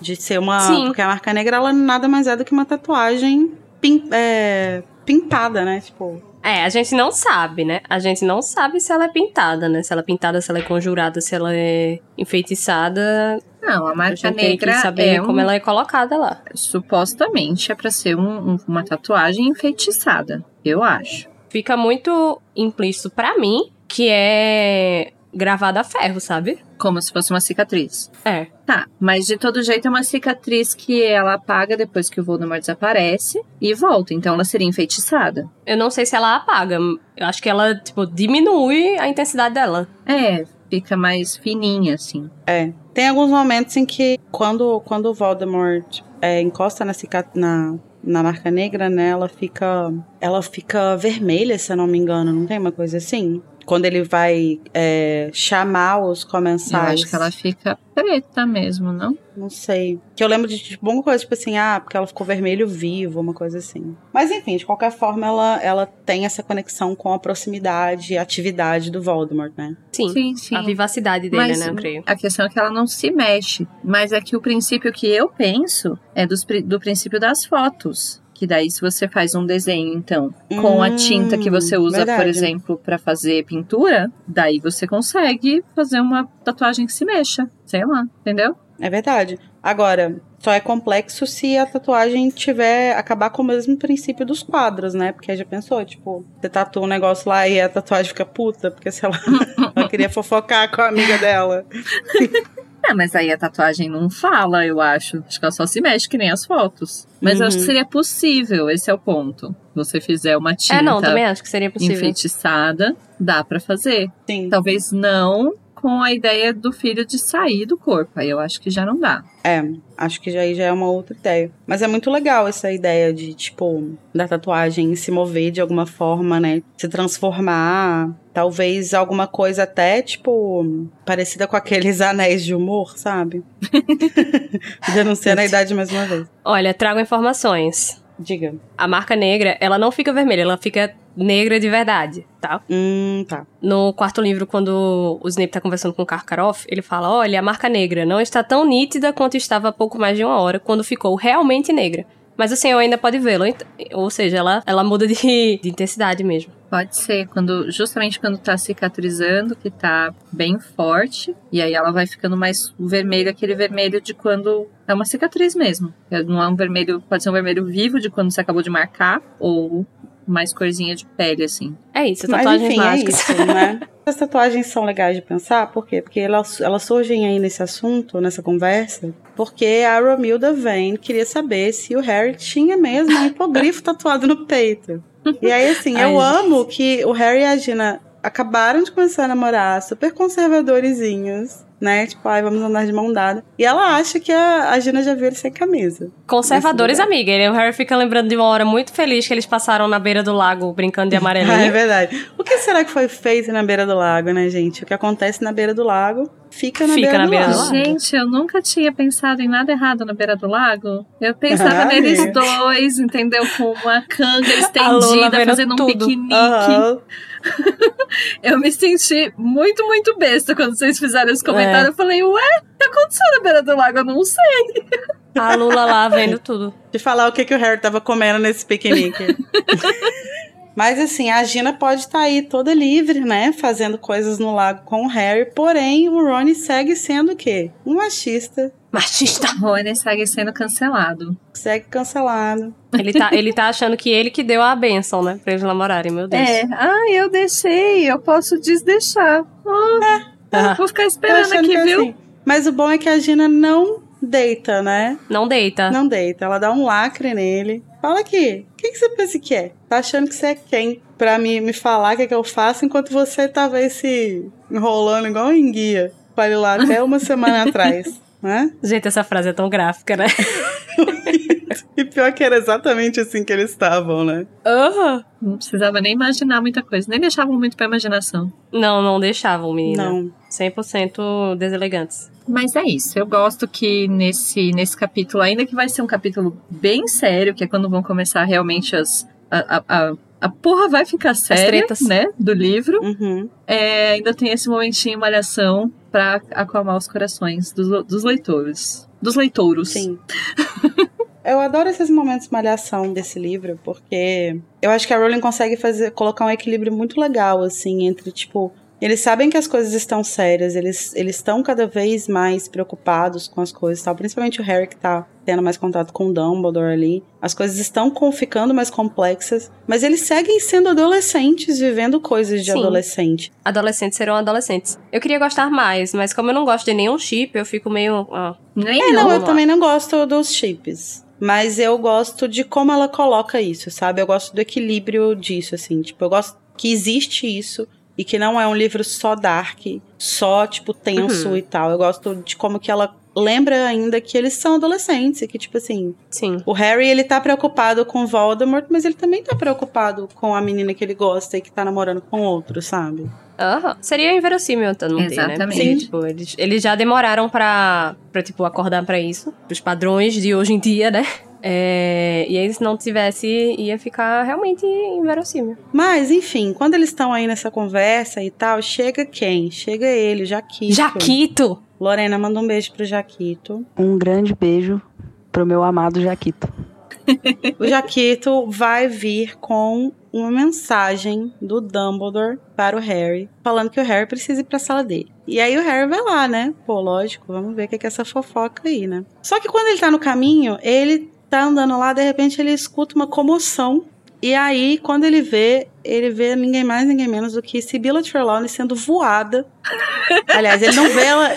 De ser uma. Sim. Porque a marca negra, ela nada mais é do que uma tatuagem pin- é, pintada, né? Tipo. É, a gente não sabe, né? A gente não sabe se ela é pintada, né? Se ela é pintada, se ela é conjurada, se ela é enfeitiçada. Não, a marca gente tem negra que saber é um- como ela é colocada lá. supostamente é pra ser um- um- uma tatuagem enfeitiçada, eu acho. Fica muito implícito pra mim que é gravada a ferro, sabe? Como se fosse uma cicatriz. É. Tá, mas de todo jeito é uma cicatriz que ela apaga depois que o Voldemort desaparece e volta, então ela seria enfeitiçada. Eu não sei se ela apaga. Eu acho que ela, tipo, diminui a intensidade dela. É, fica mais fininha, assim. É. Tem alguns momentos em que, quando, quando o Voldemort é, encosta na, na, na marca negra, né? Ela fica. Ela fica vermelha, se eu não me engano. Não tem uma coisa assim? Quando ele vai é, chamar os Eu comensais. acho que ela fica preta mesmo, não? Não sei. Que eu lembro de tipo, uma coisa, tipo assim, ah, porque ela ficou vermelho vivo, uma coisa assim. Mas enfim, de qualquer forma, ela, ela tem essa conexão com a proximidade e atividade do Voldemort, né? Sim. Sim, sim. A vivacidade dele, Mas né? Eu creio. a questão é que ela não se mexe. Mas é que o princípio que eu penso é dos do princípio das fotos. Que daí, se você faz um desenho, então, com a Hum, tinta que você usa, por verdade. exemplo, pra fazer pintura, daí você consegue fazer uma tatuagem que se mexa. Sei lá, entendeu? É verdade. Agora, só é complexo se a tatuagem tiver acabar com o mesmo princípio dos quadros, né? Porque já pensou, tipo, você tatua um negócio lá e a tatuagem fica puta, porque sei lá, ela queria fofocar com a amiga dela. É, mas aí a tatuagem não fala, eu acho. Acho que ela só se mexe que nem as fotos. Mas eu acho que Uhum. seria possível, esse é o ponto. Você fizer uma tinta É, não, também acho que seria possível. enfeitiçada, dá pra fazer. Sim. Talvez não com a ideia do filho de sair do corpo. Aí eu acho que já não dá. É, acho que já aí já é uma outra ideia. Mas é muito legal essa ideia de, tipo, da tatuagem se mover de alguma forma, né? Se transformar. Talvez alguma coisa até, tipo, parecida com aqueles anéis de humor, sabe? Denunciando a idade mais uma vez. Olha, trago informações. Diga. A marca negra, ela não fica vermelha, ela fica negra de verdade, tá? Hum, tá. No quarto livro, quando o Snape tá conversando com o Karkaroff, ele fala: Olha, a marca negra não está tão nítida quanto estava há pouco mais de uma hora, quando ficou realmente negra. Mas o senhor ainda pode vê-la. ent- Ou seja, ela, ela muda de, de intensidade mesmo. Pode ser, quando justamente quando tá cicatrizando, que tá bem forte, e aí ela vai ficando mais vermelho, aquele vermelho de quando é uma cicatriz mesmo. É, Não é um vermelho, pode ser um vermelho vivo de quando você acabou de marcar, ou mais corzinha de pele, assim. É isso, Mas tatuagens enfim, é mágicas. isso, né? As tatuagens são legais de pensar, por quê? Porque elas, elas surgem aí nesse assunto, nessa conversa, porque a Romilda Vane queria saber se o Harry tinha mesmo um hipogrifo tatuado no peito. E aí, assim, eu Ai, amo que o Harry e a Gina acabaram de começar a namorar, super conservadorzinhos, né? Tipo, ai, vamos andar de mão dada. E ela acha que a, a Gina já viu ele sem camisa. Conservadores, amiga. Ele- O Harry fica lembrando de uma hora muito feliz que eles passaram na beira do lago brincando de Ah, é verdade. O que será que foi feito na beira do lago, né, gente? O que acontece na beira do lago fica na Fica beira na do beira do lago. Gente, eu nunca tinha pensado em nada errado na beira do lago. Eu pensava Ai. neles dois, entendeu? Com uma canga estendida, fazendo um tudo. piquenique. Aham. Eu me senti muito, muito besta quando vocês fizeram esse comentário. É. Eu falei, ué, o que aconteceu na beira do lago? Eu não sei. A Lula lá vendo tudo. De falar o que, que o Harry tava comendo nesse piquenique. Mas assim, a Gina pode estar aí toda livre, né? Fazendo coisas no lago com o Harry. Porém, o Rony segue sendo o quê? Um machista. Machista. Rony segue sendo cancelado. Segue cancelado. Ele tá, ele tá achando que ele que deu a benção, né? Pra eles namorarem, meu Deus. É, ah, eu deixei, eu posso desdeixar. Ah, vou ficar Tô esperando aqui, é viu? assim. Mas o bom é que a Gina não deita, né? Não deita. Não deita. Ela dá um lacre nele. Fala aqui, o que, que você pensa que é? Tá achando que você é quem? Pra me, me falar o que, é que eu faço enquanto você tava aí se enrolando igual um enguia. ele lá até uma semana atrás. Né? Gente, essa frase é tão gráfica, né? E pior que era exatamente assim que eles estavam, né? Aham. Não precisava nem imaginar muita coisa. Nem deixavam muito pra imaginação. Não, não deixavam, menina. Não. 100% deselegantes. Mas é isso. Eu gosto que nesse, nesse capítulo, ainda que vai ser um capítulo bem sério, que é quando vão começar realmente as. A, a, a, a porra vai ficar séria, né? Do livro. Uhum. É, ainda tem esse momentinho malhação pra acalmar os corações dos, dos leitores. Dos leitouros. Sim. Eu adoro esses momentos de malhação desse livro, porque eu acho que a Rowling consegue fazer, colocar um equilíbrio muito legal, assim, entre, tipo, eles sabem que as coisas estão sérias, eles eles estão cada vez mais preocupados com as coisas tal, principalmente o Harry que tá tendo mais contato com o Dumbledore ali. As coisas estão com- ficando mais complexas, mas eles seguem sendo adolescentes, vivendo coisas de Sim. adolescente. Adolescentes serão adolescentes. Eu queria gostar mais, mas como eu não gosto de nenhum chip, eu fico meio. ah, Nem É, não, eu. eu lá. também não gosto dos chips. Mas eu gosto de como ela coloca isso, sabe? Eu gosto do equilíbrio disso, assim. Tipo, eu gosto que existe isso e que não é um livro só dark, só, tipo, tenso Uhum. e tal. Eu gosto de como que ela lembra ainda que eles são adolescentes e que, tipo assim, sim. o Harry, ele tá preocupado com Voldemort, mas ele também tá preocupado com a menina que ele gosta e que tá namorando com outro, sabe? Aham. Seria inverossímil então não ter, né? Exatamente. Porque, tipo, eles, eles já demoraram pra, pra, tipo, acordar pra isso. Pros padrões de hoje em dia, né? É, e aí, se não tivesse, ia ficar realmente inverossímil. Mas, enfim, quando eles estão aí nessa conversa e tal, chega quem? Chega ele, o Jaquito. Jaquito! Lorena, manda um beijo pro Jaquito. Um grande beijo pro meu amado Jaquito. O Jaquito vai vir com uma mensagem do Dumbledore para o Harry, falando que o Harry precisa ir pra sala dele. E aí o Harry vai lá, né? Pô, lógico, vamos ver o que é essa fofoca aí, né? Só que quando ele tá no caminho, ele tá andando lá, de repente ele escuta uma comoção. E aí, quando ele vê, ele vê ninguém mais, ninguém menos do que Sibylla Trelawney sendo voada. Aliás, ele não vê ela.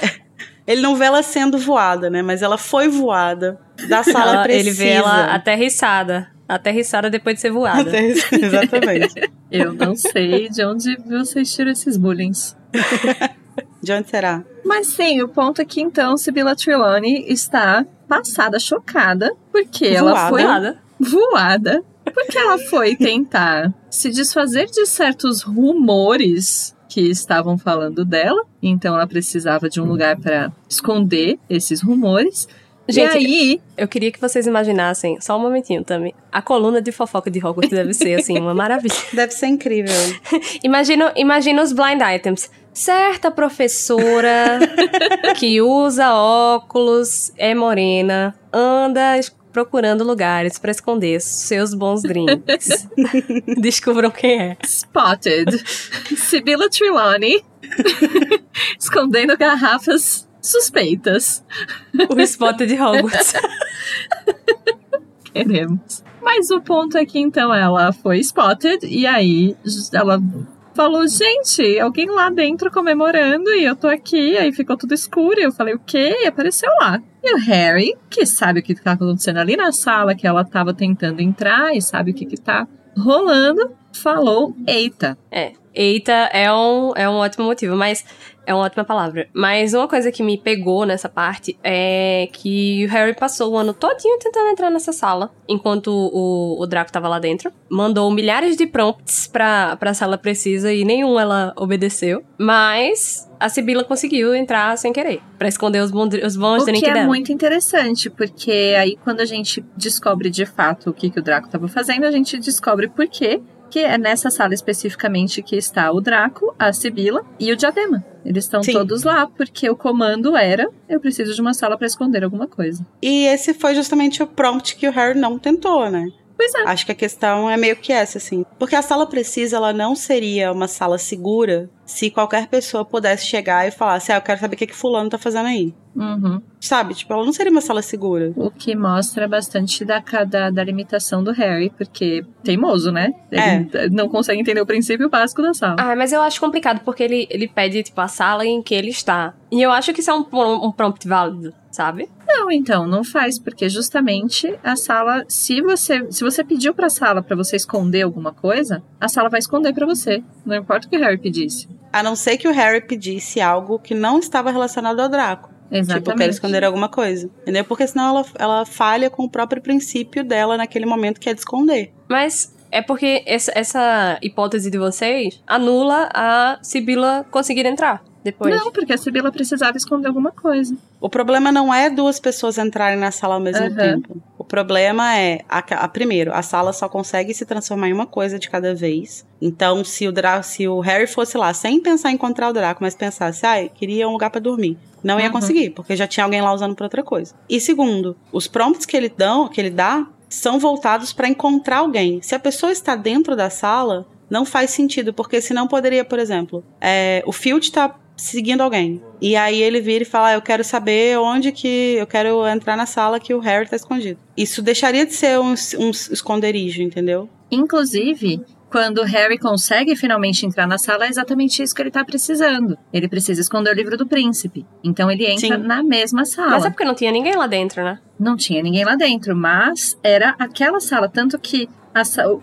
Ele não vê ela sendo voada, né? Mas ela foi voada da sala Ela- precisa. Ele vê ela aterrissada. Aterrissada depois de ser voada. Exatamente. Eu não sei de onde vocês tiram esses bullying. De onde será? Mas sim, o ponto é que então Sibylla Trelawney está passada, chocada, porque ela Voada. foi Voada. voada. Porque ela foi tentar se desfazer de certos rumores que estavam falando dela. Então ela precisava de um lugar para esconder esses rumores. Gente, e aí, Eu queria que vocês imaginassem, só um momentinho também. A coluna de fofoca de Hogwarts deve ser, assim, uma maravilha. Deve ser incrível. Imagina, imagina os blind items. Certa professora que usa óculos, é morena, anda procurando lugares pra esconder seus bons drinks. Descubram quem é. spotted Sibylla Trelawney escondendo garrafas suspeitas. O spot de Hogwarts. Queremos. Mas o ponto é que então ela foi spotted e aí ela falou: gente, alguém lá dentro comemorando e eu tô aqui. Aí ficou tudo escuro. E eu falei: o quê? E apareceu lá. E o Harry, que sabe o que tá acontecendo ali na sala, que ela tava tentando entrar e sabe o que que tá rolando, falou: eita. É, eita é um, é um ótimo motivo, mas é uma ótima palavra. Mas uma coisa que me pegou nessa parte é que o Harry passou o ano todinho tentando entrar nessa sala, enquanto o, o Draco tava lá dentro. Mandou milhares de prompts pra, pra sala precisa e nenhum ela obedeceu. Mas a Sibila conseguiu entrar sem querer, pra esconder os, bons- os bons O que drinks é dela. muito interessante, porque aí quando a gente descobre de fato o que, que o Draco estava fazendo, a gente descobre por quê. Que é nessa sala especificamente que está o Draco, a Sibila e o Diadema. Eles estão Sim. todos lá porque o comando era: eu preciso de uma sala para esconder alguma coisa. E esse foi justamente o prompt que o Harry não tentou, né? Pois é. Acho que a questão é meio que essa, assim. Porque a sala precisa, ela não seria uma sala segura se qualquer pessoa pudesse chegar e falar assim, ah, eu quero saber o que, que fulano tá fazendo aí. Uhum. Sabe? Tipo, ela não seria uma sala segura. O que mostra bastante da, da, da limitação do Harry, porque teimoso, né? Ele não consegue entender o princípio básico da sala. Ah, mas eu acho complicado porque ele, ele pede, tipo, a sala em que ele está. E eu acho que isso é um, um prompt válido, sabe? Não, então, não faz, porque justamente a sala, se você, se você pediu pra sala pra você esconder alguma coisa, a sala vai esconder pra você. Não importa o que o Harry pedisse. A não ser que o Harry pedisse algo que não estava relacionado ao Draco. Exatamente. Tipo, eu quero esconder alguma coisa. Entendeu? Porque senão ela, ela falha com o próprio princípio dela naquele momento que é de esconder. Mas é porque essa, essa hipótese de vocês anula a Sibila conseguir entrar depois. Não, porque a Sibila precisava esconder alguma coisa. O problema não é duas pessoas entrarem na sala ao mesmo Aham. tempo. O problema é, a, a- primeiro, a sala só consegue se transformar em uma coisa de cada vez. Então, se o, Dra se o Harry fosse lá sem pensar em encontrar o Draco, mas pensasse, ah, queria um lugar pra dormir, não ia Uhum. conseguir, porque já tinha alguém lá usando pra outra coisa. E segundo, os prompts que ele, dão, que ele dá são voltados pra encontrar alguém. Se a pessoa está dentro da sala, não faz sentido, porque senão poderia, por exemplo, é, o Field tá seguindo alguém. E aí ele vira e fala: ah, Eu quero saber onde que. Eu quero entrar na sala que o Harry tá escondido. Isso deixaria de ser um, um esconderijo, entendeu? Inclusive, quando o Harry consegue finalmente entrar na sala, é exatamente isso que ele tá precisando. Ele precisa esconder o livro do príncipe. Então ele entra Sim. na mesma sala. Mas é porque não tinha ninguém lá dentro, né? Não tinha ninguém lá dentro, mas era aquela sala. Tanto que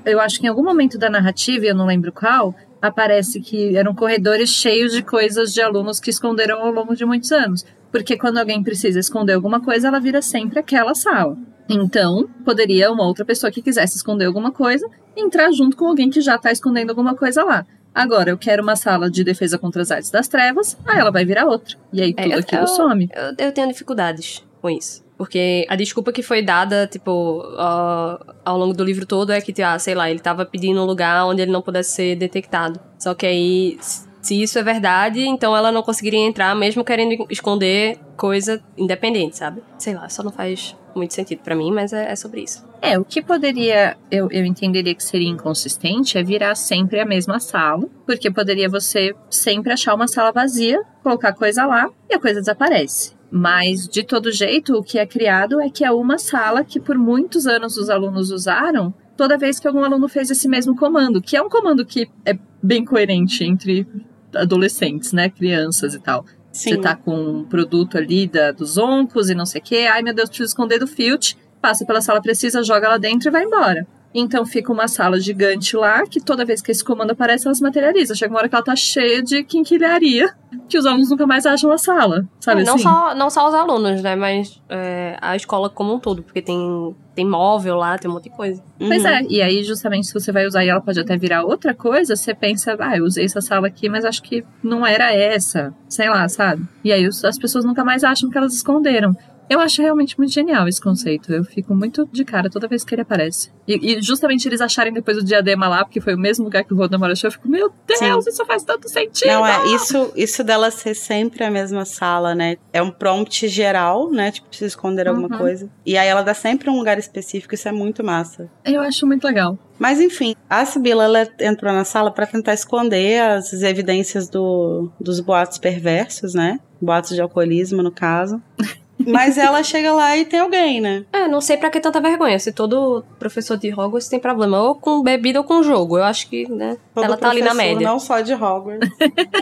eu acho que em algum momento da narrativa, eu não lembro qual, aparece que eram corredores cheios de coisas de alunos que esconderam ao longo de muitos anos. Porque quando alguém precisa esconder alguma coisa, ela vira sempre aquela sala. Então, poderia uma outra pessoa que quisesse esconder alguma coisa entrar junto com alguém que já tá escondendo alguma coisa lá. Agora, eu quero uma sala de defesa contra as artes das trevas, aí ela vai virar outra. E aí É, tudo eu- aquilo eu- some. Eu, eu tenho dificuldades com isso. Porque a desculpa que foi dada, tipo, ó, ao longo do livro todo é que, ah, sei lá, ele tava pedindo um lugar onde ele não pudesse ser detectado. Só que aí, Se isso é verdade, então ela não conseguiria entrar, mesmo querendo esconder coisa independente, sabe? Sei lá, só não faz muito sentido para mim, mas é, é, sobre isso. É, o que poderia, eu, eu entenderia que seria inconsistente é virar sempre a mesma sala, porque poderia você sempre achar uma sala vazia, colocar coisa lá e a coisa desaparece. Mas, de todo jeito, o que é criado é que é uma sala que por muitos anos os alunos usaram toda vez que algum aluno fez esse mesmo comando, que é um comando que é bem coerente entre adolescentes, né? Crianças e tal. Sim. Você tá com um produto ali da, dos oncos e não sei o quê. Ai, meu Deus, preciso esconder do Filt. Passa pela sala precisa, joga lá dentro e vai embora. Então fica uma sala gigante lá, que toda vez que esse comando aparece, ela se materializa. Chega uma hora que ela tá cheia de quinquilharia, que os alunos nunca mais acham a sala, sabe não assim? Só, não só os alunos, né? Mas é, a escola como um todo, porque tem, tem móvel lá, tem um monte de coisa. Uhum. Pois é, e aí justamente se você vai usar e ela pode até virar outra coisa, você pensa, ah, eu usei essa sala aqui, mas acho que não era essa, sei lá, sabe? E aí as pessoas nunca mais acham que elas esconderam. Eu acho realmente muito genial esse conceito. Eu fico muito de cara toda vez que ele aparece. E, e justamente eles acharem depois o diadema lá, porque foi o mesmo lugar que o Voldemort achou, eu fico, meu Deus, Sim. isso faz tanto sentido! Não, é, isso, isso dela ser sempre a mesma sala, né? É um prompt geral, né? Tipo, precisa esconder uhum. alguma coisa. E aí ela dá sempre um lugar específico, isso é muito massa. Eu acho muito legal. Mas enfim, a Sibila ela entrou na sala para tentar esconder as evidências do, dos boatos perversos, né? Boatos de alcoolismo, no caso. Mas ela chega lá e tem alguém, né? É, não sei para que tanta vergonha. Se todo professor de Hogwarts tem problema, ou com bebida ou com jogo. Eu acho que, né? Todo ela tá ali na média. Não só de Hogwarts.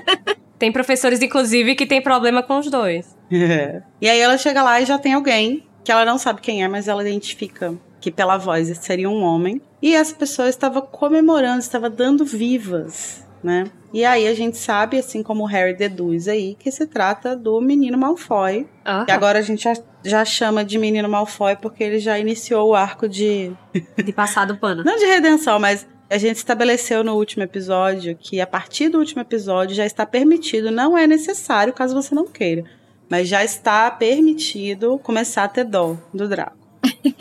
tem professores, inclusive, que tem problema com os dois. É. E aí ela chega lá e já tem alguém que ela não sabe quem é, mas ela identifica que pela voz seria um homem. E essa pessoa estava comemorando, estava dando vivas, né? E aí a gente sabe, assim como o Harry deduz aí, que se trata do menino Malfoy. Ah. E agora a gente já, já chama de menino Malfoy porque ele já iniciou o arco de. De passar do pano. Não de redenção, mas a gente estabeleceu no último episódio que a partir do último episódio já está permitido, não é necessário caso você não queira, mas já está permitido começar a ter dó do Draco.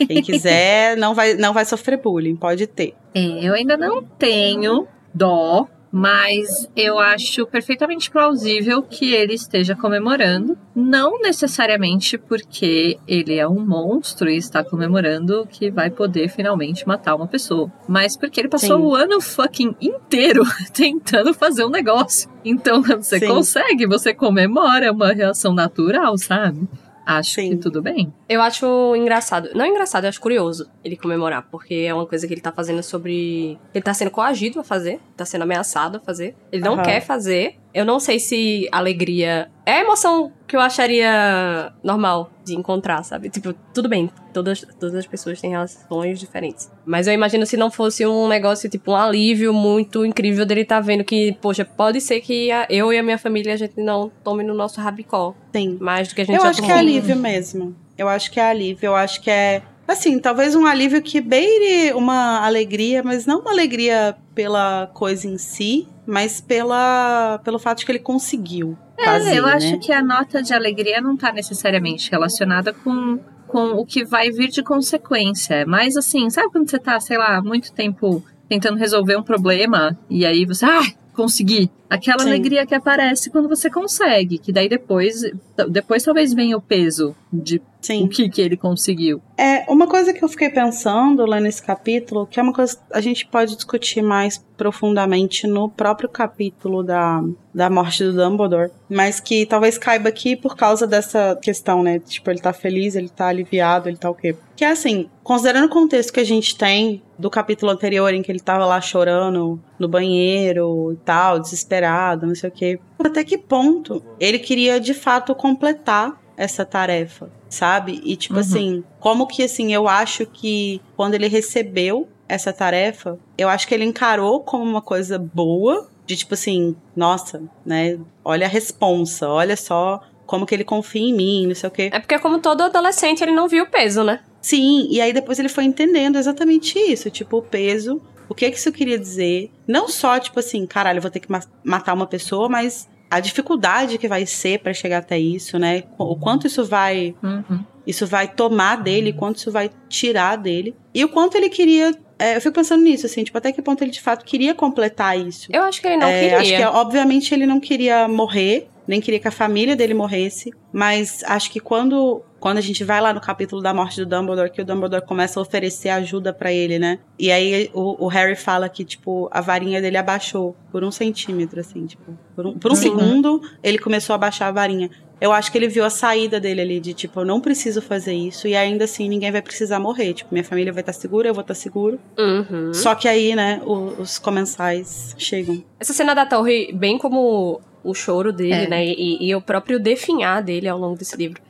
Quem quiser não vai, não vai sofrer bullying, pode ter. É, eu ainda não tenho dó, mas eu acho perfeitamente plausível que ele esteja comemorando, não necessariamente porque ele é um monstro e está comemorando que vai poder finalmente matar uma pessoa, mas porque ele passou Sim. o ano fucking inteiro tentando fazer um negócio. Então, quando você Sim. consegue, você comemora, é uma reação natural, sabe? Acho Sim. que tudo bem. Eu acho engraçado. Não engraçado, eu acho curioso ele comemorar, porque é uma coisa que ele tá fazendo sobre. Ele tá sendo coagido a fazer, tá sendo ameaçado a fazer. Ele não uhum. quer fazer. Eu não sei se alegria é a emoção que eu acharia normal de encontrar, sabe? Tipo, tudo bem, todas, todas as pessoas têm reações diferentes. Mas eu imagino se não fosse um negócio, tipo, um alívio muito incrível dele estar tá vendo que, poxa, pode ser que a, eu e a minha família a gente não tome no nosso rabicó. Sim. Mais do que a gente Eu acho tomou. que é alívio mesmo. Eu acho que é alívio. Eu acho que é Assim, talvez um alívio que beire uma alegria, mas não uma alegria pela coisa em si, mas pela, pelo fato de que ele conseguiu. É, fazer, eu né? acho que a nota de alegria não está necessariamente relacionada com, com o que vai vir de consequência. Mas assim, sabe quando você tá, sei lá, muito tempo tentando resolver um problema e aí você, ah, consegui. Aquela Sim. alegria que aparece quando você consegue, que daí depois, depois talvez venha o peso de Sim. o que, que ele conseguiu. É, uma coisa que eu fiquei pensando lá nesse capítulo, que é uma coisa que a gente pode discutir mais profundamente no próprio capítulo da, da morte do Dumbledore, mas que talvez caiba aqui por causa dessa questão, né? Tipo, ele tá feliz, ele tá aliviado, ele tá o quê? Que é assim, considerando o contexto que a gente tem do capítulo anterior, em que ele tava lá chorando no banheiro e tal, desesperado, não sei o quê. Até que ponto ele queria de fato completar essa tarefa, sabe? E tipo uhum. assim, como que assim, eu acho que quando ele recebeu essa tarefa, eu acho que ele encarou como uma coisa boa, de tipo assim, nossa, né? Olha a responsa, olha só como que ele confia em mim, não sei o quê. É porque como todo adolescente ele não viu o peso, né? Sim, e aí depois ele foi entendendo exatamente isso, tipo o peso, o que que isso queria dizer, não só tipo assim, caralho, eu vou ter que ma matar uma pessoa, mas a dificuldade que vai ser para chegar até isso, né? O quanto isso vai. Uhum. Isso vai tomar dele, quanto isso vai tirar dele. E o quanto ele queria é, eu fico pensando nisso, assim, tipo, até que ponto ele de fato queria completar isso. Eu acho que ele não É, queria. Acho que, obviamente, ele não queria morrer, nem queria que a família dele morresse, mas acho que quando, quando a gente vai lá no capítulo da morte do Dumbledore, que o Dumbledore começa a oferecer ajuda pra ele, né? E aí o, o Harry fala que, tipo, a varinha dele abaixou por um centímetro, assim, tipo, por um, por um Sim. segundo ele começou a abaixar a varinha. Eu acho que ele viu a saída dele ali, de tipo, eu não preciso fazer isso, e ainda assim ninguém vai precisar morrer. Tipo, minha família vai estar segura, eu vou estar seguro. Uhum. Só que aí, né, o- os comensais chegam. Essa cena da torre, bem como o choro dele, É. né? E, e o próprio definhar dele ao longo desse livro.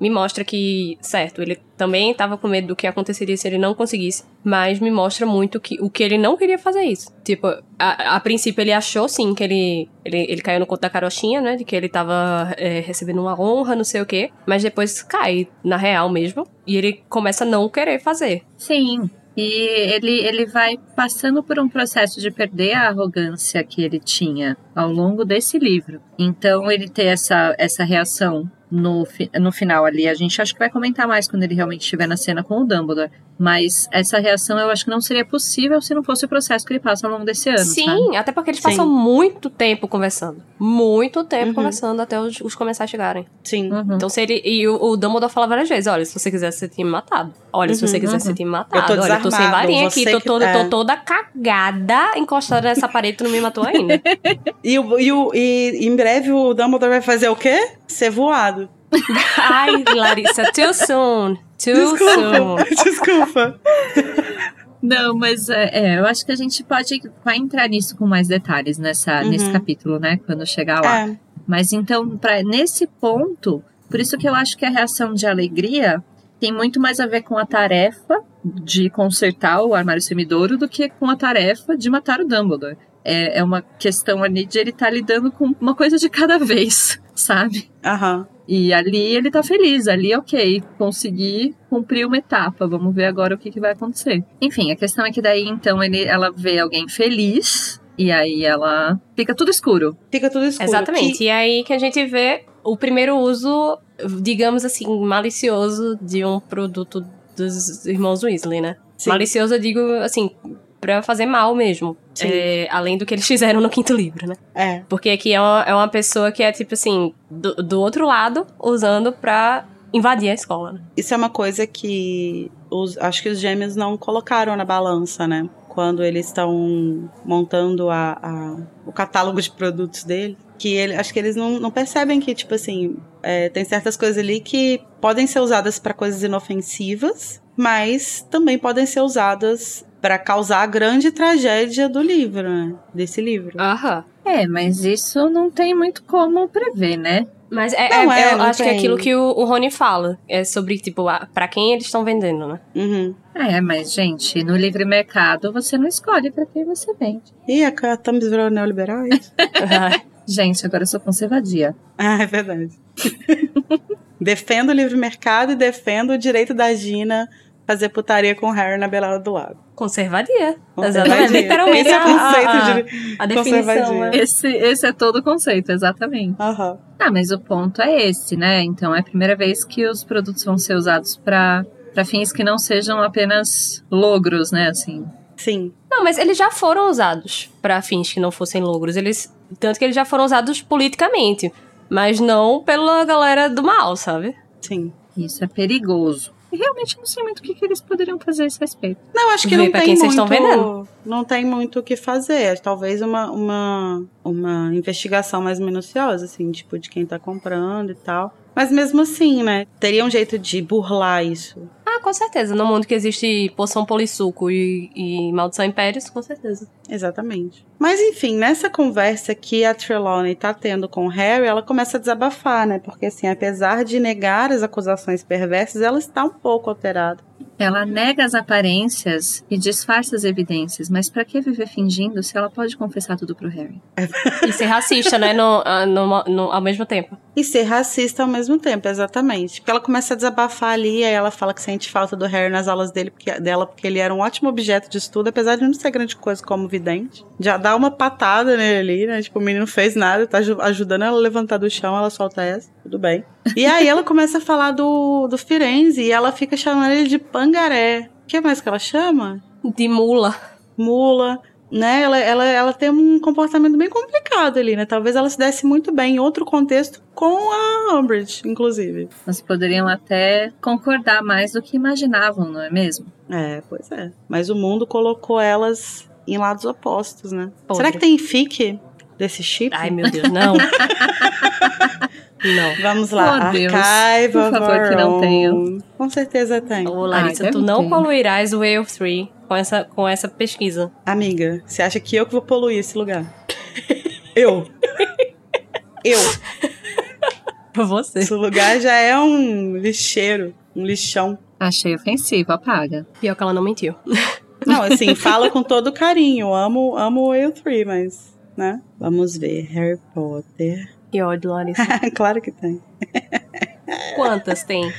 Me mostra que, certo, ele também estava com medo do que aconteceria se ele não conseguisse, mas me mostra muito que o que ele não queria fazer isso. Tipo, a, a princípio ele achou sim que ele, ele, ele caiu no conto da carochinha, né? De que ele tava é, recebendo uma honra, não sei o quê, mas depois cai na real mesmo e ele começa a não querer fazer. Sim. E ele, ele vai passando por um processo de perder a arrogância que ele tinha ao longo desse livro. Então, ele ter essa, essa reação no, no final ali, a gente acho que vai comentar mais quando ele realmente estiver na cena com o Dumbledore. Mas essa reação eu acho que não seria possível se não fosse o processo que ele passa ao longo desse ano. Sim, sabe? até porque eles Sim. passam muito tempo conversando. Muito tempo Uhum. conversando até os, os comensais chegarem. Sim. Uhum. Então, se ele. E o, o Dumbledore fala várias vezes: olha, se você quiser ser time matado. Olha, se Uhum, você quiser uhum. ser time matado. Eu tô olha, eu tô sem varinha aqui, você tô, que- toda, é. tô toda cagada encostada nessa parede, tu não me matou ainda. E, o- e, o- e em breve o Dumbledore vai fazer o quê? Ser voado. Ai, Larissa, too soon. Too soon. Desculpa. Desculpa. Não, mas é, é, eu acho que a gente pode vai entrar nisso com mais detalhes nessa, Uhum. nesse capítulo, né? Quando chegar lá. É. Mas então, pra, nesse ponto, por isso que eu acho que a reação de alegria tem muito mais a ver com a tarefa de consertar o armário semidouro do que com a tarefa de matar o Dumbledore. É, é uma questão ali de ele estar lidando com uma coisa de cada vez, sabe? Aham. E ali ele tá feliz, ali ok, consegui cumprir uma etapa, vamos ver agora o que, que vai acontecer. Enfim, a questão é que daí então ele, ela vê alguém feliz e aí ela fica tudo escuro. Fica tudo escuro. Exatamente. Que- E aí que a gente vê o primeiro uso, digamos assim, malicioso de um produto dos irmãos Weasley, né? Sim. Malicioso, eu digo assim, pra fazer mal mesmo. É, além do que eles fizeram no quinto livro, né? É. Porque aqui é uma, é uma pessoa que é, tipo assim, do, do outro lado, usando pra invadir a escola, né? Isso é uma coisa que os, acho que os gêmeos não colocaram na balança, né? Quando eles estão montando a, a- o catálogo de produtos dele. Que ele, acho que eles não, não percebem que, tipo assim, é, tem certas coisas ali que podem ser usadas para coisas inofensivas, mas também podem ser usadas para causar a grande tragédia do livro, né? Desse livro. Aham. É, mas isso não tem muito como prever, né? Mas é, Não, é- é, eu acho que é tem. aquilo que o, o Rony fala. É sobre, tipo, a, pra quem eles estão vendendo, né? Uhum. É, mas gente, no livre mercado você não escolhe pra quem você vende. Ih, a Camis virou neoliberal, é isso? Ai, Gente, agora eu sou conservadia. Ah, é verdade. defendo o livre mercado e defendo o direito da Gina fazer putaria com o Harry na Belada do Lago. conservadia. Conservadia. Exatamente. Literalmente Esse é o a- a- conceito a, de a definição. né? Esse, esse é todo o conceito, exatamente. Aham. Ah, mas o ponto é esse, né? Então é a primeira vez que os produtos vão ser usados pra para fins que não sejam apenas logros, né? Assim. Sim. Não, mas eles já foram usados pra fins que não fossem logros. Eles, tanto que eles já foram usados politicamente, mas não pela galera do mal, sabe? Sim. Isso é perigoso. E realmente não sei muito o que, que eles poderiam fazer a esse respeito. Não, acho que Vê não tem quem vocês muito. estão vendendo. Não tem muito o que fazer. Talvez uma, uma, uma investigação mais minuciosa, assim, tipo, de quem tá comprando e tal. Mas mesmo assim, né? Teria um jeito de burlar isso. Ah, com certeza. No mundo que existe poção polissuco e, e maldição impérios, com certeza. Exatamente. Mas enfim, nessa conversa que a Trelawney tá tendo com o Harry, ela começa a desabafar, né? Porque assim, apesar de negar as acusações perversas, ela está um pouco alterada. Ela nega as aparências e disfarça as evidências, mas pra que viver fingindo se ela pode confessar tudo pro Harry? E ser racista, né? No, ah, no- no- ao mesmo tempo. E ser racista ao mesmo tempo, exatamente. Porque ela começa a desabafar ali, aí ela fala que sente falta do Harry nas aulas dele, porque, dela, porque ele era um ótimo objeto de estudo, apesar de não ser grande coisa como vidente. Já dá uma patada nele ali, né? Tipo, o menino não fez nada, tá aju- ajudando ela a levantar do chão, ela solta essa, tudo bem. E aí ela começa a falar do, do Firenze e ela fica chamando ele de Pangaré. O que mais que ela chama? De mula. Mula, né? Ela, ela, ela tem um comportamento bem complicado ali, né? Talvez ela se desse muito bem em outro contexto com a Umbridge, inclusive. Mas poderiam até concordar mais do que imaginavam, não é mesmo? É, pois é. Mas o mundo colocou elas em lados opostos, né? Podre. Será que tem fic desse chip? Ai, meu Deus, não. não. Vamos lá, Oh, Deus. Archive Por of favor, que não tenha. Own. Com certeza tem. Ô, Larissa, Ai, tu não ter. poluirás o Way of Three com essa, com essa pesquisa. Amiga, você acha que eu que vou poluir esse lugar? eu. Eu. Você. Esse lugar já é um lixeiro, um lixão. Achei ofensivo, apaga. Pior que ela não mentiu. Não, assim, fala com todo carinho. Amo, amo o Eu 3, mas, né? Vamos ver. Harry Potter. Que ódio, Larissa. claro que tem. Quantas tem?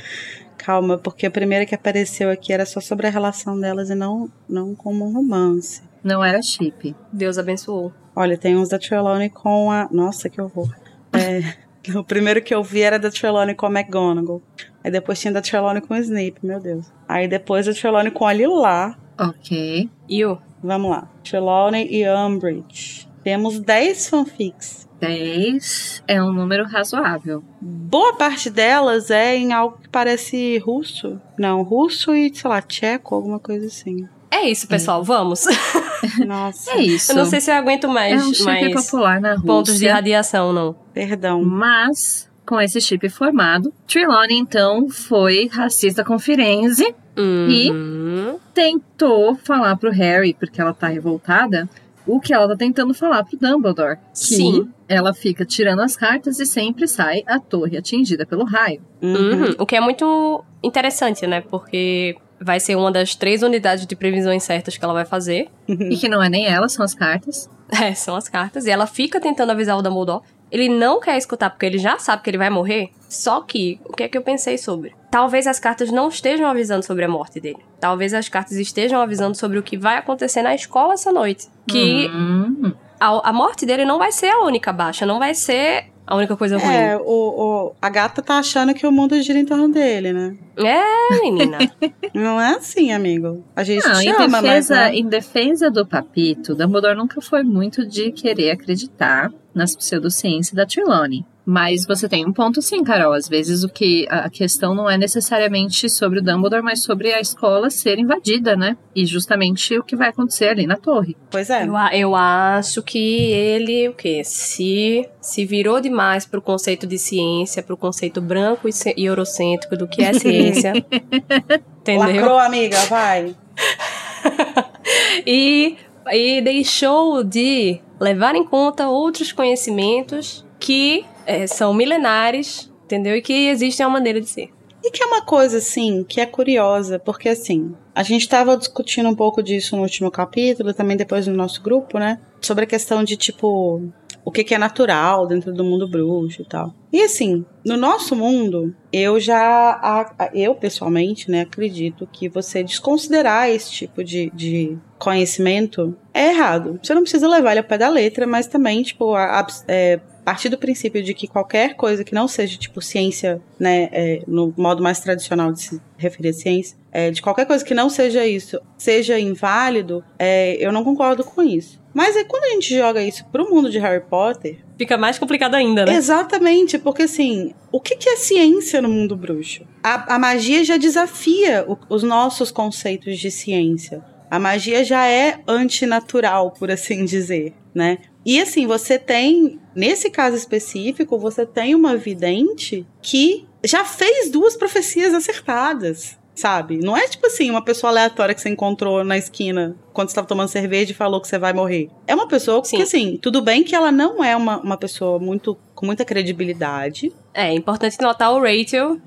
Calma, porque a primeira que apareceu aqui era só sobre a relação delas e não, não como um romance. Não era chip. Deus abençoou. Olha, tem uns da Trelawney com a. Nossa, que horror. É, o primeiro que eu vi era da Trelawney com a McGonagall. Aí depois tinha da Trelawney com o Snape, meu Deus. Aí depois da Trelawney com a Lila. Ok. E o? Vamos lá. Trelawney e Umbridge. Temos 10 fanfics. 10 é um número razoável. Boa parte delas é em algo que parece russo. Não, russo e, sei lá, tcheco, alguma coisa assim. É isso, pessoal. Vamos. Nossa, É isso. Eu não sei se eu aguento mais, é um chip mais popular na Rússia. pontos de radiação, não. perdão. Mas, com esse chip formado, Trelawney, então, foi racista com Firenze. Uhum. Tentou falar pro Harry, porque ela tá revoltada, o que ela tá tentando falar pro Dumbledore. Que Sim. ela fica tirando as cartas e sempre sai a torre atingida pelo raio. Uhum. Uhum. O que é muito interessante, né? Porque vai ser uma das três unidades de previsões certas que ela vai fazer. E que não é nem ela, são as cartas. É, são as cartas. E ela fica tentando avisar o Dumbledore. Ele não quer escutar porque ele já sabe que ele vai morrer. Só que, o que é que eu pensei sobre? Talvez as cartas não estejam avisando sobre a morte dele. Talvez as cartas estejam avisando sobre o que vai acontecer na escola essa noite. Que Hum, a, a morte dele não vai ser a única baixa, não vai ser a única coisa ruim. É, o, o- a gata tá achando que o mundo gira em torno dele, né? É, menina. Não é assim, amigo. A gente Não, te em ama, mas... defesa, né? em defesa do Papito, Dumbledore nunca foi muito de querer acreditar nas pseudociências da Trelawney. Mas você tem um ponto sim, Carol. Às vezes o que a questão não é necessariamente sobre o Dumbledore, mas sobre a escola ser invadida, né? E justamente o que vai acontecer ali na torre. Pois é. Eu, eu acho que ele, o quê? Se, se virou demais pro conceito de ciência, pro conceito branco e, e eurocêntrico do que é ciência. entendeu? Lacrou, amiga, vai. E, e deixou de levar em conta outros conhecimentos que eh, são milenares, entendeu? E que existem uma maneira de ser. E que é uma coisa, assim, que é curiosa, porque, assim, a gente tava discutindo um pouco disso no último capítulo, também depois no nosso grupo, né? Sobre a questão de, tipo, o que, que é natural dentro do mundo bruxo e tal. E, assim, no nosso mundo, eu já, a- a- eu pessoalmente, né, acredito que você desconsiderar esse tipo de, de conhecimento é errado. Você não precisa levar ele ao pé da letra, mas também, tipo, a, a- é, partir do princípio de que qualquer coisa que não seja, tipo, ciência, né, é, no modo mais tradicional de se referir à ciência, é, de qualquer coisa que não seja isso, seja inválido, é, eu não concordo com isso. Mas é quando a gente joga isso pro mundo de Harry Potter, Fica mais complicado ainda, né? Exatamente, porque assim, o que, que é ciência no mundo bruxo? A, a magia já desafia o- os nossos conceitos de ciência. A magia já é antinatural, por assim dizer, né? E assim, você tem, nesse caso específico, você tem uma vidente que já fez duas profecias acertadas. Sabe? Não é tipo assim, uma pessoa aleatória que você encontrou na esquina quando você estava tomando cerveja e falou que você vai morrer. É uma pessoa Sim. que, assim, tudo bem que ela não é uma, uma pessoa muito com muita credibilidade. É importante notar o ratio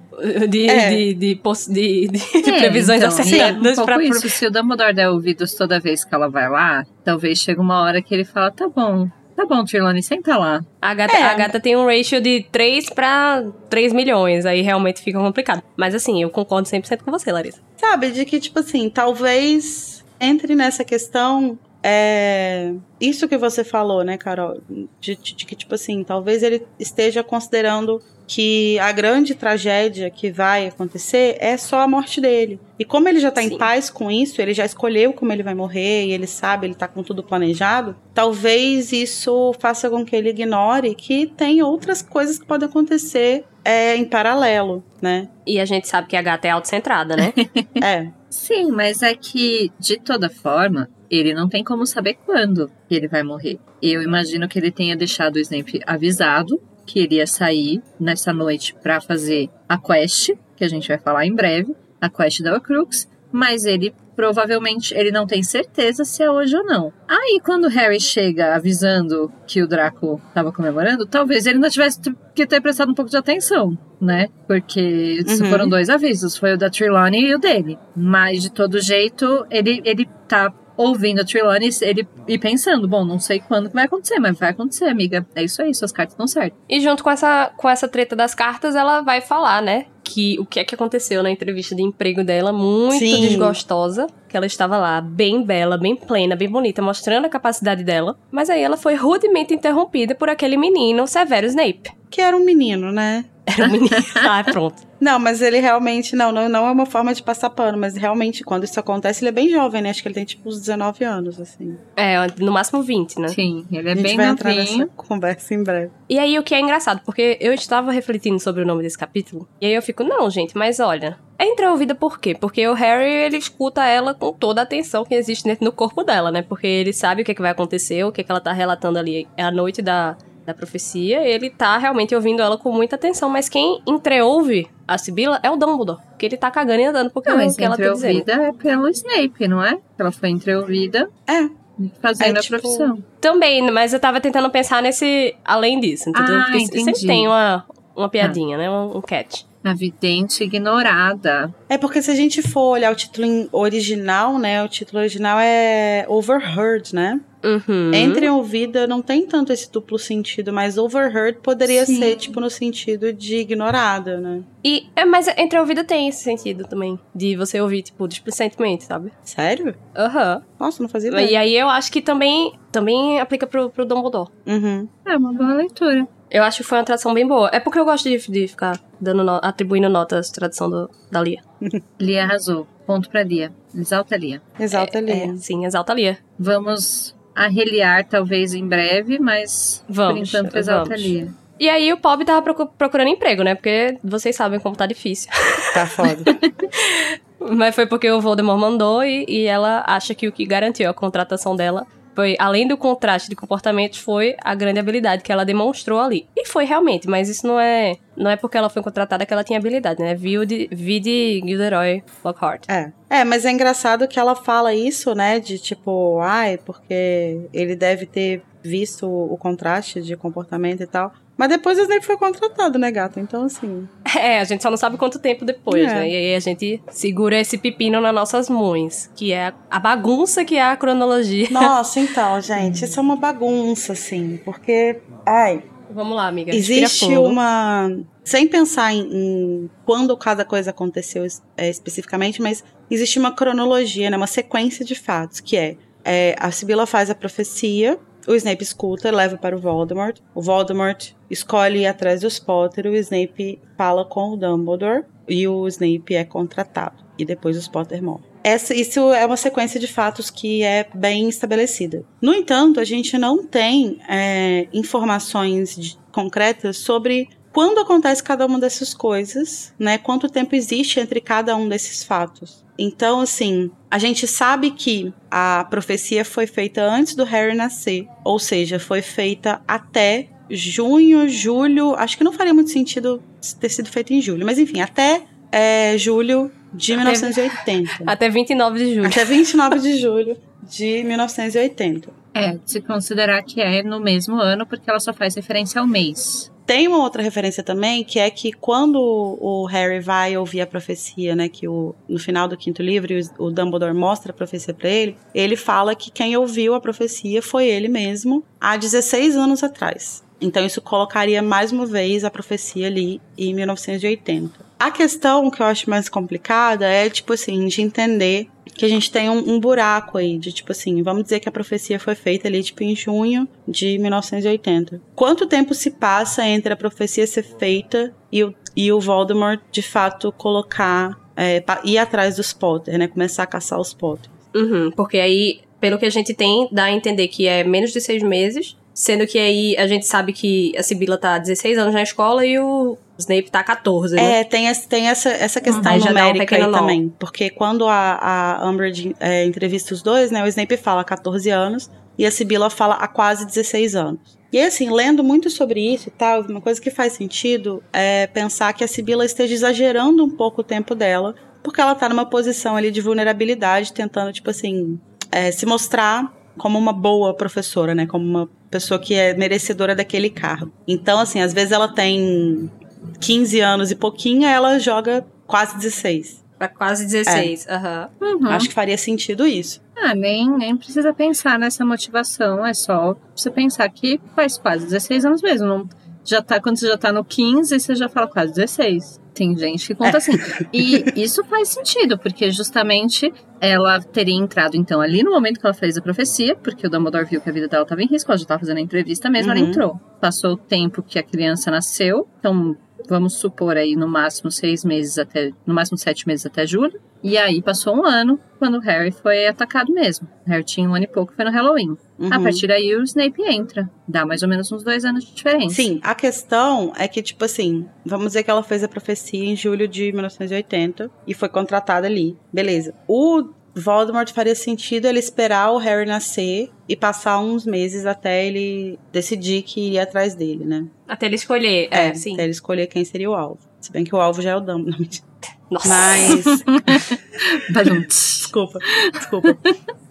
de, É. de, de, de, de- de É, previsões então, acertadas é um pra, isso. Se o Dumbledore der ouvidos toda vez que ela vai lá, talvez chegue uma hora que ele fala, tá bom, tá bom, Trelawney, senta lá. A gata, É. a gata tem um ratio de 3 pra 3 milhões, aí realmente fica complicado. Mas assim, eu concordo 100% com você, Larissa. Sabe? De que, tipo assim, talvez entre nessa questão. É, isso que você falou, né, Carol? De, de- de que, tipo assim, talvez ele esteja considerando que a grande tragédia que vai acontecer é só a morte dele. E como ele já tá Sim. em paz com isso, ele já escolheu como ele vai morrer e ele sabe, ele tá com tudo planejado, talvez isso faça com que ele ignore que tem outras coisas que podem acontecer é, em paralelo, né? E a gente sabe que a gata é autocentrada, né? É. Sim, mas é que, de toda forma, ele não tem como saber quando ele vai morrer. Eu imagino que ele tenha deixado o Snape avisado que iria sair nessa noite pra fazer a quest, que a gente vai falar em breve, a quest da Horcrux, mas ele provavelmente ele não tem certeza se é hoje ou não. Aí quando Harry chega avisando que o Draco estava comemorando, talvez ele não tivesse que ter prestado um pouco de atenção, né? Porque Uhum. foram dois avisos, foi o da Trelawney e o dele. Mas de todo jeito, ele ele tá ouvindo a Trelawney ele, e pensando, bom, não sei quando que vai acontecer, mas vai acontecer, amiga. É isso aí, suas cartas estão certas. E junto com essa, com essa treta das cartas, ela vai falar, né? Que o que é que aconteceu na entrevista de emprego dela, muito Sim. desgostosa. Que ela estava lá, bem bela, bem plena, bem bonita, mostrando a capacidade dela. Mas aí ela foi rudemente interrompida por aquele menino, Severo Snape. Que era um menino, né? Era um menino. ah, pronto. Não, mas ele realmente, não, não, não é uma forma de passar pano, mas realmente, quando isso acontece, ele é bem jovem, né? Acho que ele tem tipo uns 19 anos, assim. É, no máximo 20, né? Sim, ele é a gente bem vai entrar novinho. nessa conversa em breve. E aí o que é engraçado, porque eu estava refletindo sobre o nome desse capítulo, e aí eu fico, não, gente, mas olha, é entreouvida por quê? Porque o Harry, ele escuta ela com toda a atenção que existe do corpo dela, né? Porque ele sabe o que, é que vai acontecer, o que, é que ela tá relatando ali é a noite da, da profecia, ele tá realmente ouvindo ela com muita atenção, mas quem entreouve a Sibila é o Dumbledore, porque ele tá cagando e andando porque Não, é mas o que ela tá dizendo. entreouvida é pelo Snape, não é? Ela foi entreouvida É. fazendo É, a tipo, profissão. Também, mas eu tava tentando pensar nesse além disso, entendeu? Ah, porque entendi. sempre tem uma, uma piadinha, né? Um, um catch. A vidente ignorada. É porque se a gente for olhar o título em- original, né? O título original é Overheard, né? Uhum. Entre ouvida não tem tanto esse duplo sentido, mas overheard poderia Sim. ser, tipo, no sentido de ignorada, né? E, é, mas entre ouvida tem esse sentido também. De você ouvir, tipo, displicentemente, sabe? Sério? Aham. Nossa, não fazia ideia. E aí eu acho que também, também aplica pro, pro Dumbledore. Uhum. É uma boa leitura. Eu acho que foi uma tradução bem boa. É porque eu gosto de, de ficar dando no- atribuindo notas tradução do, da Lia. Lia arrasou. Ponto pra Lia. Exalta Lia. Exalta ali. É, sim, exalta a Lia. Vamos arreliar talvez em breve, mas Vamos, por enquanto exalta vamos. E aí o Pob tava procu- procurando emprego, né? Porque vocês sabem como tá difícil. Tá foda. Mas foi porque o Voldemort mandou e, e ela acha que o que garantiu a contratação dela foi, além do contraste de comportamentos, foi a grande habilidade que ela demonstrou ali. E foi realmente, mas isso não é não é porque ela foi contratada que ela tinha habilidade, né? Viu de, vi de Gilderoy Lockhart. É. É, mas é engraçado que ela fala isso, né? De tipo, ai, porque ele deve ter visto o contraste de comportamento e tal. Mas depois o Snape foi contratado, né, gata? Então, assim. É, a gente só não sabe quanto tempo depois, É. né? E aí a gente segura esse pepino nas nossas mãos, que é a bagunça que é a cronologia. Nossa, então, gente, isso é uma bagunça, assim. Porque, ai, Vamos lá, amiga. existe uma. Sem pensar em, em quando cada coisa aconteceu é, especificamente, mas existe uma cronologia, né, uma sequência de fatos, que é, é, a Sibila faz a profecia, o Snape escuta, leva para o Voldemort, o Voldemort escolhe ir atrás dos Potter, o Snape fala com o Dumbledore e o Snape é contratado. E depois os Potter morrem. Essa, isso é uma sequência de fatos que é bem estabelecida. No entanto, a gente não tem é, informações de- concretas sobre quando acontece cada uma dessas coisas, né? Quanto tempo existe entre cada um desses fatos. Então, assim, a gente sabe que a profecia foi feita antes do Harry nascer, ou seja, foi feita até junho, julho. Acho que não faria muito sentido ter sido feita em julho, mas enfim, até é, julho de Até- 1980. Até 29 de julho. Até 29 de julho de 1980. É, se considerar que é no mesmo ano, porque ela só faz referência ao mês. Tem uma outra referência também, que é que quando o Harry vai ouvir a profecia, né, que o, no final do quinto livro o, Dumbledore mostra a profecia pra ele, ele fala que quem ouviu a profecia foi ele mesmo há 16 anos atrás. Então isso colocaria mais uma vez a profecia ali em 1980. A questão que eu acho mais complicada é, tipo assim, de entender que a gente tem um, um, buraco aí de tipo assim, vamos dizer que a profecia foi feita ali tipo em junho de 1980. Quanto tempo se passa entre a profecia ser feita e o, e o Voldemort de fato colocar é, ir atrás dos Potter, né? Começar a caçar os Potter. Uhum, porque aí, pelo que a gente tem, dá a entender que é menos de seis meses. Sendo que aí a gente sabe que a Sibila tá 16 anos na escola e o Snape tá 14, né? É, tem, esse, tem essa, essa questão uhum, numérica um aí também. Porque quando a, a Umbridge é, entrevista os dois, né? O Snape fala 14 anos e a Sibila fala há quase 16 anos. E assim, lendo muito sobre isso e tal, uma coisa que faz sentido é pensar que a Sibila esteja exagerando um pouco o tempo dela, porque ela tá numa posição ali de vulnerabilidade, tentando, tipo assim, é, se mostrar como uma boa professora, né? Como uma pessoa que é merecedora daquele cargo. Então, assim, às vezes ela tem 15 anos e pouquinho, ela joga quase 16. Pra quase 16, é. aham. É. Uhum. Acho que faria sentido isso. Ah, nem, nem precisa pensar nessa motivação, é só você pensar que faz quase 16 anos mesmo. Não, já tá, quando você já tá no 15, você já fala quase 16. Tem gente que conta é. assim. E isso faz sentido, porque justamente ela teria entrado, então, ali no momento que ela fez a profecia, porque o Dumbledore viu que a vida dela estava em risco, ela já estava fazendo a entrevista mesmo, uhum. ela entrou. Passou o tempo que a criança nasceu, então vamos supor aí no máximo seis meses até, no máximo sete meses até julho. E aí passou um ano quando o Harry foi atacado mesmo. O Harry tinha um ano e pouco, foi no Halloween. Uhum. A partir daí o Snape entra. Dá mais ou menos uns dois anos de diferença. Sim, a questão é que, tipo assim, vamos dizer que ela fez a profecia em julho de 1980 e foi contratada ali. Beleza. O Voldemort faria sentido ele esperar o Harry nascer e passar uns meses até ele decidir que iria atrás dele, né? Até ele escolher, é, é sim. Até ele escolher quem seria o alvo. Se bem que o alvo já é o Dumbledore. Nossa. Mas. desculpa, desculpa.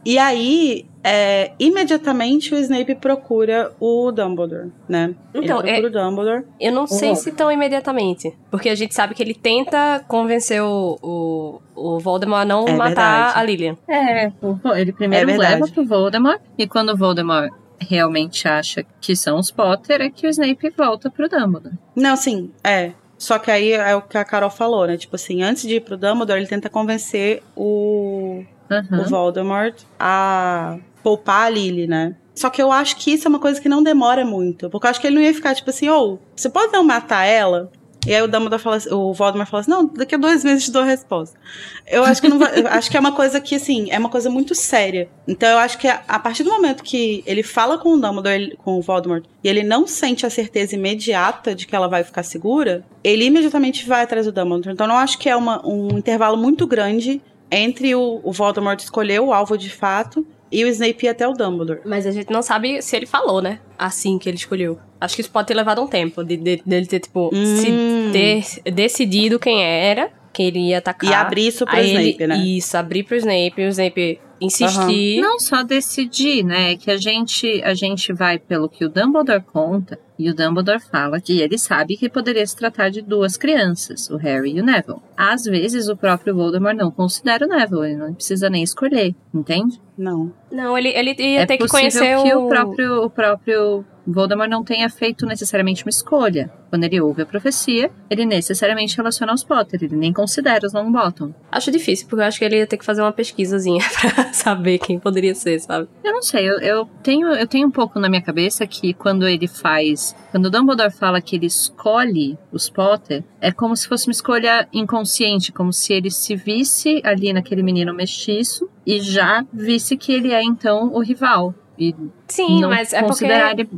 E aí, é, imediatamente o Snape procura o Dumbledore, né? Então, ele procura é, o Dumbledore. Eu não sei uhum. se tão imediatamente. Porque a gente sabe que ele tenta convencer o, o, o Voldemort a não é matar verdade. a Lilian. É, ele primeiro é leva pro Voldemort. E quando o Voldemort realmente acha que são os Potter, é que o Snape volta pro Dumbledore. Não, sim, é. Só que aí é o que a Carol falou, né? Tipo assim, antes de ir pro Dumbledore, ele tenta convencer o, uhum. o Voldemort a poupar a Lily, né? Só que eu acho que isso é uma coisa que não demora muito. Porque eu acho que ele não ia ficar tipo assim, ou, oh, você pode não matar ela? E aí o Dumbledore fala assim, o Voldemort fala assim, não, daqui a dois meses te dou a resposta. Eu acho que não vai, acho que é uma coisa que, assim, é uma coisa muito séria. Então eu acho que a, a partir do momento que ele fala com o Dumbledore, ele, com o Voldemort, e ele não sente a certeza imediata de que ela vai ficar segura, ele imediatamente vai atrás do Dumbledore. Então eu não acho que é uma, um intervalo muito grande entre o, o Voldemort escolher o alvo de fato e o Snape ia até o Dumbledore. Mas a gente não sabe se ele falou, né? Assim que ele escolheu. Acho que isso pode ter levado um tempo de, de, dele ter, tipo, hum. ter decidido quem era, quem ele ia atacar. E abrir isso pro Snape, ele, né? Isso, abrir pro Snape, o Snape insistir. Uhum. Não só decidir, né? Que a gente, a gente vai pelo que o Dumbledore conta, e o Dumbledore fala que ele sabe que poderia se tratar de duas crianças, o Harry e o Neville. Às vezes o próprio Voldemort não considera o Neville, ele não precisa nem escolher, entende? Não. Não, ele, ele ia é ter que conhecer que o... o próprio, o próprio Voldemort não tenha feito necessariamente uma escolha. Quando ele ouve a profecia, ele necessariamente relaciona aos Potter, ele nem considera os Longbottom. Acho difícil, porque eu acho que ele ia ter que fazer uma pesquisazinha pra saber quem poderia ser, sabe? Eu não sei, eu, eu, tenho, eu tenho um pouco na minha cabeça que quando ele faz. Quando o Dumbledore fala que ele escolhe os Potter, é como se fosse uma escolha inconsciente, como se ele se visse ali naquele menino mestiço e já visse que ele é então o rival. E Sim, não mas é porque...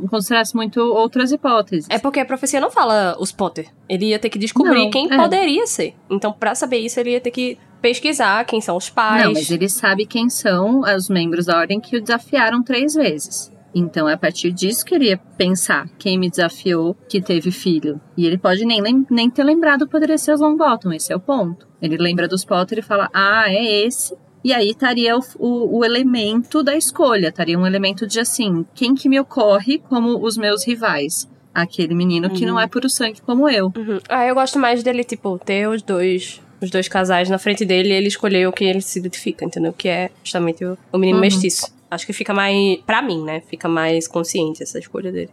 considerasse muito outras hipóteses. É porque a profecia não fala os Potter. Ele ia ter que descobrir não, quem é. poderia ser. Então, para saber isso, ele ia ter que pesquisar quem são os pais. Não, mas ele sabe quem são os membros da ordem que o desafiaram três vezes. Então é a partir disso que ele ia pensar quem me desafiou que teve filho. E ele pode nem, nem ter lembrado poderia ser os Longbottom, esse é o ponto. Ele lembra dos Potter e fala, ah, é esse. E aí estaria o, o, o, elemento da escolha, estaria um elemento de assim, quem que me ocorre como os meus rivais? Aquele menino uhum. que não uhum. é puro sangue como eu. Uhum. Ah, eu gosto mais dele, tipo, ter os dois os dois casais na frente dele e ele escolher o que ele se identifica, entendeu? Que é justamente o, o menino uhum. mestiço. Acho que fica mais. para mim, né? Fica mais consciente essa escolha dele.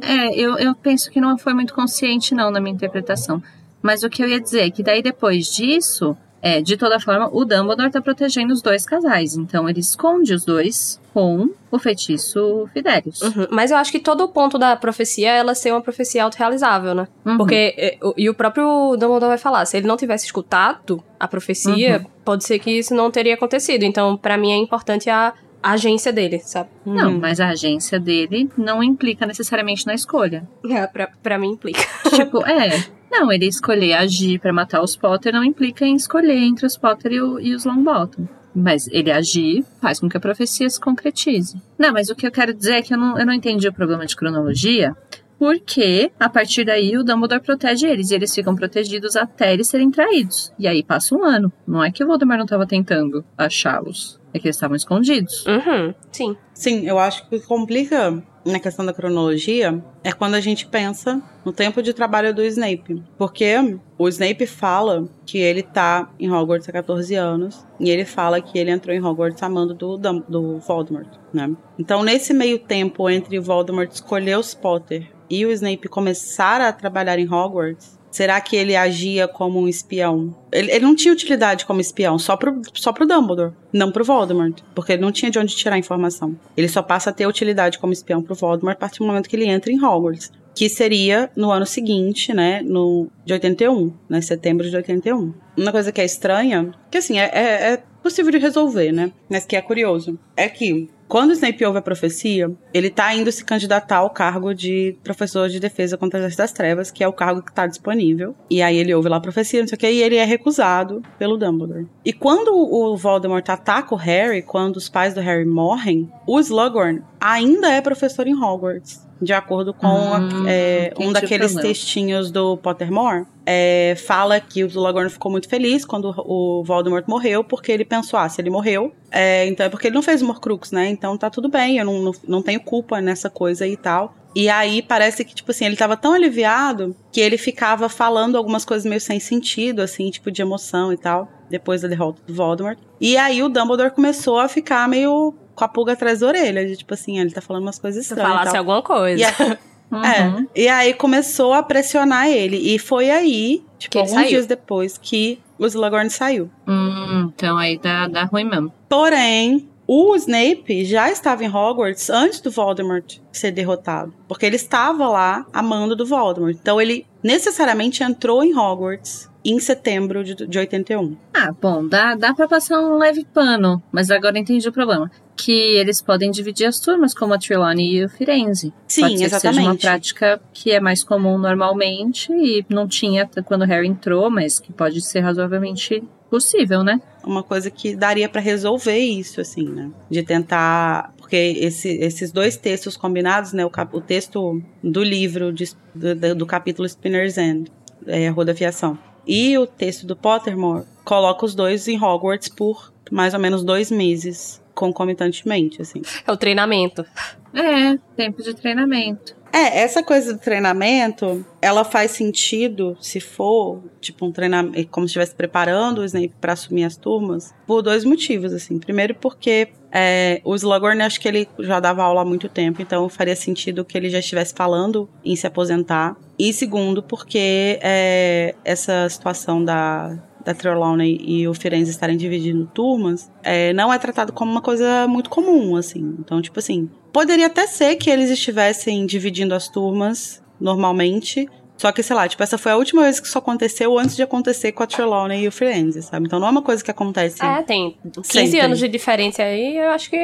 É, eu, eu penso que não foi muito consciente, não, na minha interpretação. Mas o que eu ia dizer é que daí depois disso, É, de toda forma, o Dumbledore tá protegendo os dois casais, então ele esconde os dois com o feitiço Fidelius. Uhum. Mas eu acho que todo o ponto da profecia é ela ser uma profecia autorrealizável, né? Uhum. Porque, é, e o próprio Dumbledore vai falar, se ele não tivesse escutado a profecia, Uhum. pode ser que isso não teria acontecido. Então, pra mim é importante a agência dele, sabe? Não, Uhum. mas a agência dele não implica necessariamente na escolha. É, pra, pra mim implica. tipo, é. Não, ele escolher agir pra matar os Potter não implica em escolher entre os Potter e, o- e os Longbottom. Mas ele agir faz com que a profecia se concretize. Não, mas o que eu quero dizer é que eu não, eu não entendi o problema de cronologia, porque a partir daí o Dumbledore protege eles e eles ficam protegidos até eles serem traídos. E aí passa um ano. Não é que o Voldemort não estava tentando achá-los, é que eles estavam escondidos. Uhum, sim. Sim, eu acho que o que complica na questão da cronologia é quando a gente pensa no tempo de trabalho do Snape. Porque o Snape fala que ele tá em Hogwarts há 14 anos e ele fala que ele entrou em Hogwarts amando do, do Voldemort, né? Então, nesse meio tempo entre o Voldemort escolher os Potter e o Snape começar a trabalhar em Hogwarts, Será que ele agia como um espião? Ele, ele não tinha utilidade como espião, só pro, só pro Dumbledore, não pro Voldemort. Porque ele não tinha de onde tirar informação. Ele só passa a ter utilidade como espião pro Voldemort a partir do momento que ele entra em Hogwarts. Que seria no ano seguinte, né? No, de 81, né? Setembro de 81. Uma coisa que é estranha, que assim, é, é, é possível de resolver, né? Mas que é curioso, é que quando o Snape ouve a profecia, ele tá indo se candidatar ao cargo de professor de defesa contra as das trevas, que é o cargo que tá disponível. E aí ele ouve lá a profecia, não sei o que, e ele é recusado pelo Dumbledore. E quando o Voldemort ataca o Harry, quando os pais do Harry morrem, o Slughorn ainda é professor em Hogwarts. De acordo com a- Hum, é, um daqueles textinhos do Pottermore, é, fala que o Slughorn ficou muito feliz quando o Voldemort morreu, porque ele pensou, ah, se ele morreu, é, então é porque ele não fez o Horcrux, né? Então tá tudo bem, eu não, não, não tenho culpa nessa coisa e tal. E aí parece que, tipo assim, ele tava tão aliviado que ele ficava falando algumas coisas meio sem sentido, assim, tipo de emoção e tal, depois da derrota do Voldemort. E aí o Dumbledore começou a ficar meio com a pulga atrás da orelha, de tipo assim, ele tá falando umas coisas Se estranhas. e falasse alguma coisa. E aí- Uhum. é, e aí começou a pressionar ele. E foi aí, tipo, alguns saiu. dias depois, que o Slughorn saiu. Hum, então aí dá, dá ruim mesmo. Porém, o Snape já estava em Hogwarts antes do Voldemort ser derrotado. Porque ele estava lá amando do Voldemort. Então ele necessariamente entrou em Hogwarts em setembro de, de 81. Ah, bom, dá, dá pra passar um leve pano, mas agora entendi o problema. Que eles podem dividir as turmas, como a Trelawney e o Firenze. Sim, Pode ser que seja uma exatamente. prática que é mais comum normalmente e não tinha quando o Harry entrou, mas que pode ser razoavelmente possível, né? Uma coisa que daria pra resolver isso, assim, né? De tentar. Porque esse- esses dois textos combinados, né? O, cap- o texto do livro de- do, do- capítulo Spinner's End, é, a Rua da Fiação, e o texto do Pottermore, coloca os dois em Hogwarts por mais ou menos dois meses, concomitantemente, assim. É o treinamento. É, tempo de treinamento. É, essa coisa do treinamento, ela faz sentido se for, tipo, um treinamento, como se estivesse preparando o Snape para assumir as turmas, por dois motivos, assim. Primeiro porque é, o Slughorn, acho que ele já dava aula há muito tempo, então faria sentido que ele já estivesse falando em se aposentar. E segundo, porque é, essa situação da, da Trelawney e o Firenze estarem dividindo turmas, é, não é tratado como uma coisa muito comum, assim. Então, tipo assim, poderia até ser que eles estivessem dividindo as turmas normalmente, só que, sei lá, tipo, essa foi a última vez que isso aconteceu antes de acontecer com a Trelawney e o Firenze, sabe? Então não é uma coisa que acontece. É, tem 15 Sempre. anos de diferença aí, eu acho que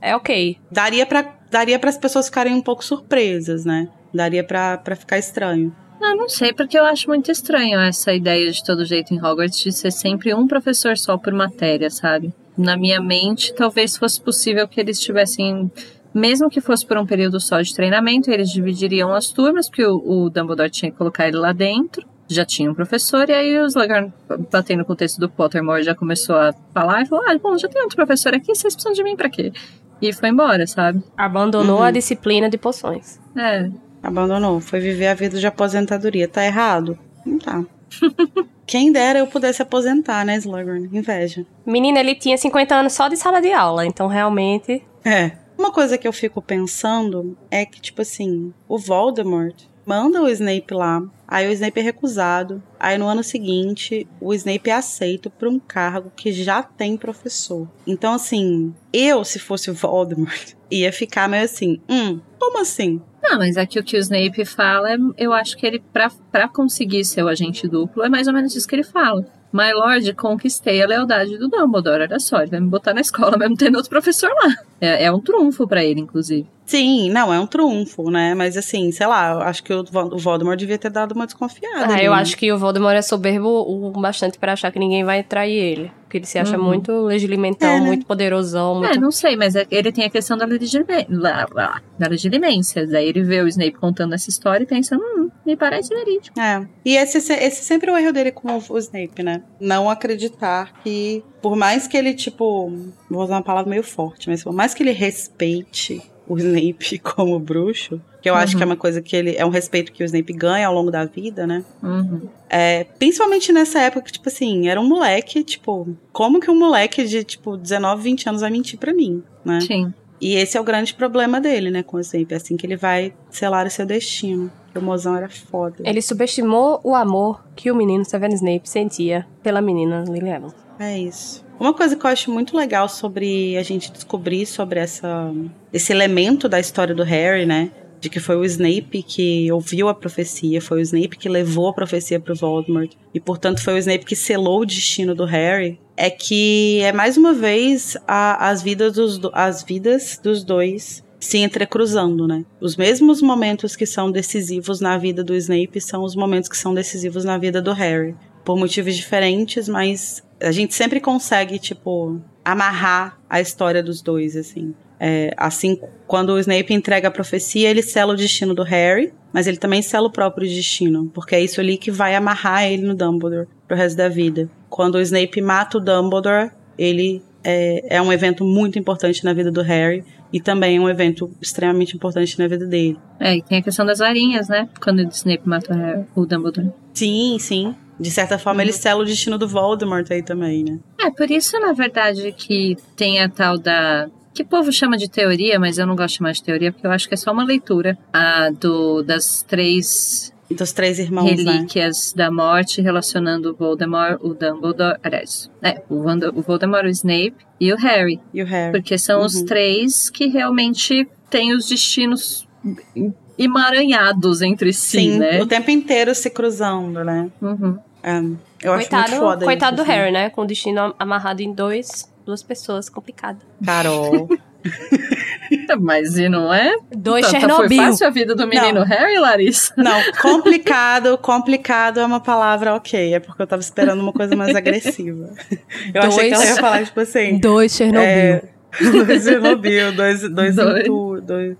é, ok. Daria pra daria as pessoas ficarem um pouco surpresas, né? Daria pra pra ficar estranho. Não, não sei, porque eu acho muito estranho essa ideia de todo jeito em Hogwarts de ser sempre um professor só por matéria, sabe? Na minha mente, talvez fosse possível que eles tivessem, mesmo que fosse por um período só de treinamento, eles dividiriam as turmas, porque o, o Dumbledore tinha que colocar ele lá dentro. Já tinha um professor, e aí os Slughorn, batendo com o texto do Pottermore, já começou a falar e falou: Ah, bom, já tem outro professor aqui, vocês precisam de mim pra quê? E foi embora, sabe? Abandonou Uhum. a disciplina de poções. É, Abandonou, foi viver a vida de aposentadoria. Tá errado? Não tá. Quem dera eu pudesse aposentar, né, Slughorn? Inveja. Menina, ele tinha 50 anos só de sala de aula, então realmente. É. Uma coisa que eu fico pensando é que, tipo assim, o Voldemort, manda o Snape lá. Aí o Snape é recusado. Aí no ano seguinte, o Snape é aceito para um cargo que já tem professor. Então, assim, eu, se fosse o Voldemort, ia ficar meio assim: hum, como assim? Não, mas aqui o que o Snape fala, eu acho que ele, pra, pra conseguir ser o agente duplo, é mais ou menos isso que ele fala. My Lord, conquistei a lealdade do Dumbledore. Olha só, ele vai me botar na escola mesmo tendo outro professor lá. É, é um trunfo para ele, inclusive. Sim, não, é um trunfo, né? Mas assim, sei lá, eu acho que o Voldemort devia ter dado uma desconfiada. Ah, ali, eu acho que o Voldemort é soberbo o bastante para achar que ninguém vai trair ele. Porque ele se acha Uhum. muito legilimentão, É, né? muito poderosão, muito É, não sei, mas é- ele tem a questão da legilime- lá, lá, da legilimência. Daí ele vê o Snape contando essa história e pensa, hum, me parece verídico. É. E esse, esse sempre é o erro dele com o, o Snape, né? Não acreditar que, por mais que ele, tipo, vou usar uma palavra meio forte, mas por mais que ele respeite o Snape como bruxo, que eu acho Uhum. que é uma coisa que ele. É um respeito que o Snape ganha ao longo da vida, né? Uhum. É, principalmente nessa época que, tipo assim, era um moleque, tipo, como que um moleque de, tipo, 19, 20 anos vai mentir pra mim, né? Sim. E esse é o grande problema dele, né, com o Snape. É assim que ele vai selar o seu destino. Porque o mozão era foda. Ele subestimou o amor que o menino Severus Snape sentia pela menina Lily Evans. É isso. Uma coisa que eu acho muito legal sobre a gente descobrir sobre essa, esse elemento da história do Harry, né? De que foi o Snape que ouviu a profecia, foi o Snape que levou a profecia pro Voldemort, e portanto foi o Snape que selou o destino do Harry, é que é mais uma vez a- as, vidas dos, do- as vidas dos dois se entrecruzando, né? Os mesmos momentos que são decisivos na vida do Snape são os momentos que são decisivos na vida do Harry. Por motivos diferentes, mas a gente sempre consegue, tipo, amarrar a história dos dois, assim. É, assim, quando o Snape entrega a profecia, ele sela o destino do Harry, mas ele também sela o próprio destino, porque é isso ali que vai amarrar ele no Dumbledore pro resto da vida. Quando o Snape mata o Dumbledore, ele é, é um evento muito importante na vida do Harry e também é um evento extremamente importante na vida dele. É, e tem a questão das varinhas, né? Quando o Snape mata o Harry- o Dumbledore. Sim, sim. De certa forma, ele sela o destino do Voldemort aí também, né? É, por isso, na verdade, que tem a tal da. Que o povo chama de teoria, mas eu não gosto de chamar de teoria, porque eu acho que é só uma leitura. A do, das três Dos três irmãos, né? relíquias da morte relacionando o Voldemort, o Dumbledore. Aliás, é, o, o Voldemort, o Snape e o Harry. E o Harry. Porque são os Uhum. três que realmente têm os destinos emaranhados entre si, Sim, né? o tempo inteiro se cruzando, né? Uhum. É, eu acho Coitado, muito foda coitado isso, do assim. Harry, né? Com o destino amarrado em dois, duas pessoas, complicado. Carol. Mas e não é? Dois Tá- tá- Chernobyl. Foi fácil a vida do menino Não. Harry, Larissa? Não, complicado, complicado é uma palavra ok. É porque eu tava esperando uma coisa mais agressiva. Eu achei que ela ia Dois. falar, tipo assim. Dois Chernobyl. É, dois Chernobyl, dois, dois, Dois. Dois.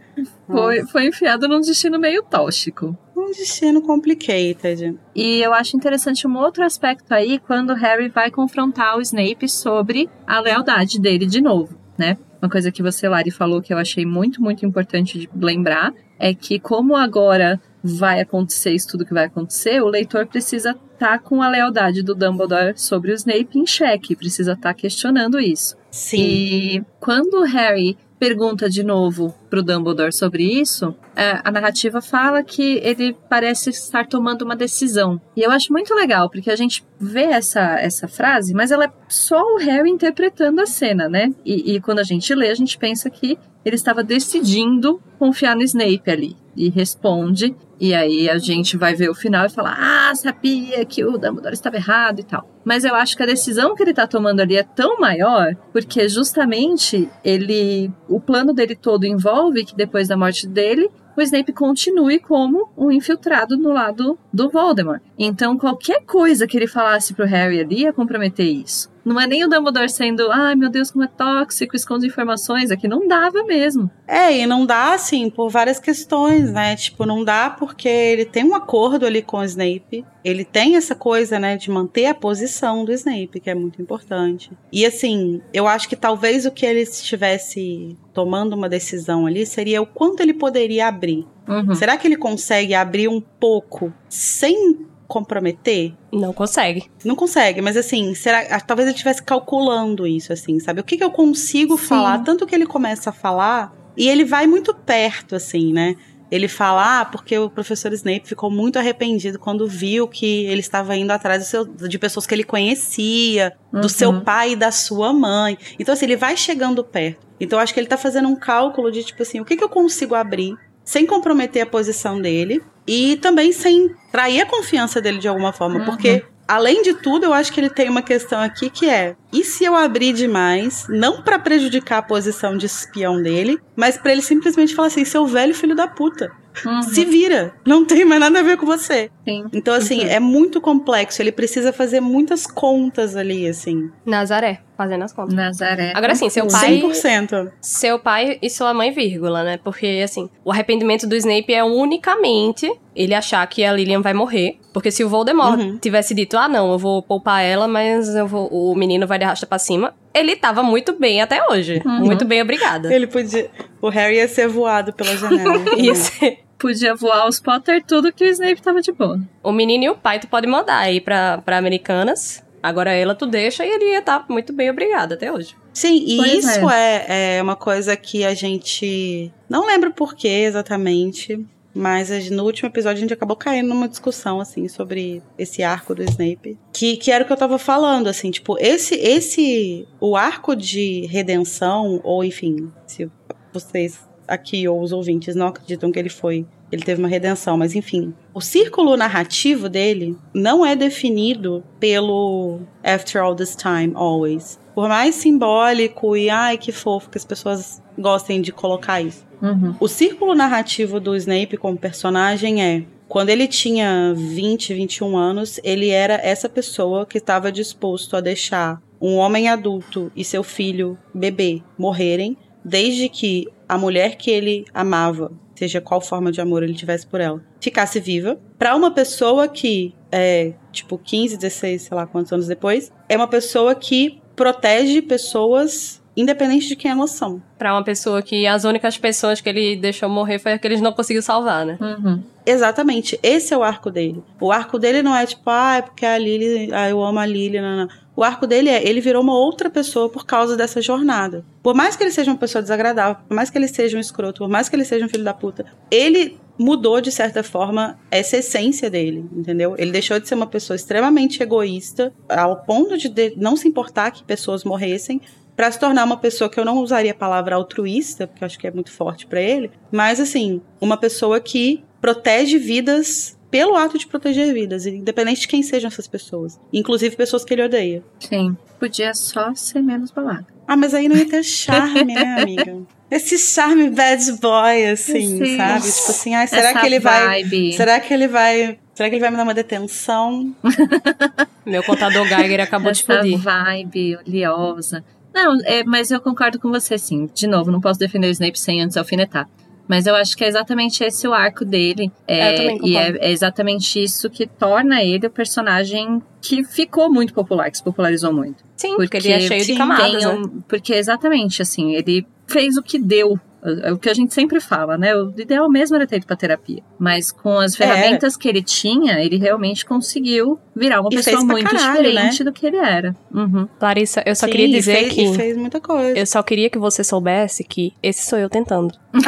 Foi, foi enfiado num destino meio tóxico. Um destino complicated. E eu acho interessante um outro aspecto aí, quando o Harry vai confrontar o Snape sobre a lealdade dele de novo, né? Uma coisa que você, Lari, falou que eu achei muito, muito importante de lembrar é que como agora vai acontecer isso tudo que vai acontecer, o leitor precisa estar com a lealdade do Dumbledore sobre o Snape em xeque, precisa estar questionando isso. Sim. E quando o Harry pergunta de novo pro Dumbledore sobre isso, é, a narrativa fala que ele parece estar tomando uma decisão. E eu acho muito legal, porque a gente vê essa, essa frase, mas ela é só o Harry interpretando a cena, né? E, e quando a gente lê, a gente pensa que ele estava decidindo confiar no Snape ali. E responde, e aí a gente vai ver o final e falar: Ah, sabia que o Dumbledore estava errado e tal. Mas eu acho que a decisão que ele tá tomando ali é tão maior, porque justamente ele. O plano dele todo envolve que depois da morte dele, o Snape continue como um infiltrado no lado do Voldemort. Então, qualquer coisa que ele falasse pro Harry ali ia comprometer isso. Não é nem o Dumbledore sendo, ai meu Deus, como é tóxico, esconde informações. Aqui não dava mesmo. É, e não dá, assim, por várias questões, né? Tipo, não dá porque ele tem um acordo ali com o Snape. Ele tem essa coisa, né, de manter a posição do Snape, que é muito importante. E, assim, eu acho que talvez o que ele estivesse tomando uma decisão ali seria o quanto ele poderia abrir. Uhum. Será que ele consegue abrir um pouco sem comprometer? Não consegue. Não consegue, mas assim, será, ah, talvez ele estivesse calculando isso, assim, sabe? O que, que eu consigo Sim. falar? Tanto que ele começa a falar e ele vai muito perto, assim, né? ele fala, ah, porque o professor Snape ficou muito arrependido quando viu que ele estava indo atrás seu, de pessoas que ele conhecia, uhum. do seu pai e da sua mãe. Então, assim, ele vai chegando perto. Então, acho que ele tá fazendo um cálculo de, tipo assim, o que, que eu consigo abrir sem comprometer a posição dele e também sem trair a confiança dele de alguma forma, uhum. porque além de tudo, eu acho que ele tem uma questão aqui que é: e se eu abrir demais, não para prejudicar a posição de espião dele, mas para ele simplesmente falar assim, seu velho filho da puta. Uhum. Se vira, não tem mais nada a ver com você. Sim. Então, assim, uhum. é muito complexo. Ele precisa fazer muitas contas ali, assim. Nazaré, fazendo as contas. Nazaré. Agora, sim, seu pai. 100%. Seu pai e sua mãe, vírgula, né? Porque, assim, o arrependimento do Snape é unicamente ele achar que a Lilian vai morrer. Porque se o Voldemort uhum. tivesse dito, ah, não, eu vou poupar ela, mas eu vou, o menino vai de arrasta pra cima, ele tava muito bem até hoje. Uhum. Muito bem, obrigada. Ele podia. O Harry ia ser voado pela janela. ia ser. Podia voar os Potter tudo que o Snape tava de boa. O menino e o pai tu pode mandar aí pra, pra Americanas. Agora ela tu deixa e ele ia estar tá muito bem obrigado até hoje. Sim, e pois isso é. é. É, uma coisa que a gente. Não lembro por que exatamente. Mas no último episódio a gente acabou caindo numa discussão, assim, sobre esse arco do Snape. Que, que era o que eu tava falando, assim, tipo, esse, esse. O arco de redenção, ou enfim, se vocês aqui ou os ouvintes não acreditam que ele foi. Ele teve uma redenção, mas enfim. O círculo narrativo dele não é definido pelo After All This Time, Always. Por mais simbólico e ai que fofo que as pessoas gostem de colocar isso. Uhum. O círculo narrativo do Snape como personagem é quando ele tinha 20, 21 anos, ele era essa pessoa que estava disposto a deixar um homem adulto e seu filho bebê morrerem, desde que a mulher que ele amava, seja qual forma de amor ele tivesse por ela, ficasse viva, para uma pessoa que é, tipo, 15, 16, sei lá quantos anos depois, é uma pessoa que protege pessoas independente de quem elas são. Pra uma pessoa que as únicas pessoas que ele deixou morrer foi aqueles que não conseguiu salvar, né? Uhum. Exatamente. Esse é o arco dele. O arco dele não é tipo, ah, é porque a Lily, ah, eu amo a Lily, não, não. O arco dele é, ele virou uma outra pessoa por causa dessa jornada. Por mais que ele seja uma pessoa desagradável, por mais que ele seja um escroto, por mais que ele seja um filho da puta, ele mudou de certa forma essa essência dele, entendeu? Ele deixou de ser uma pessoa extremamente egoísta, ao ponto de não se importar que pessoas morressem, para se tornar uma pessoa que eu não usaria a palavra altruísta, porque eu acho que é muito forte para ele, mas assim, uma pessoa que protege vidas pelo ato de proteger vidas, independente de quem sejam essas pessoas, inclusive pessoas que ele odeia. Sim, podia só ser menos balada. Ah, mas aí não ia ter charme, né, amiga? Esse charme bad boy, assim, Sim. sabe? Tipo assim, ai, será Essa que ele vibe. vai. Será que ele vai. Será que ele vai me dar uma detenção? Meu contador Geiger acabou Essa de explodir. vibe oleosa. Não, é, mas eu concordo com você, sim. De novo, não posso defender o Snape sem antes alfinetar. Mas eu acho que é exatamente esse o arco dele. É, e é, é, exatamente isso que torna ele o personagem que ficou muito popular, que se popularizou muito. Sim, porque, porque ele é cheio de camadas. Um, né? Porque exatamente, assim, ele fez o que deu é o que a gente sempre fala, né? O ideal mesmo era ter ido pra terapia. Mas com as ferramentas é. que ele tinha, ele realmente conseguiu virar uma e pessoa muito caralho, diferente né? do que ele era. Uhum. Larissa, eu só Sim, queria dizer fez, que. fez muita coisa. Eu só queria que você soubesse que esse sou eu tentando.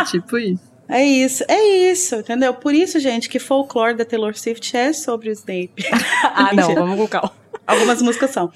é tipo isso. É isso, é isso, entendeu? Por isso, gente, que folclore da Taylor Swift é sobre o Snape. ah, não, vamos com calma. Algumas músicas são.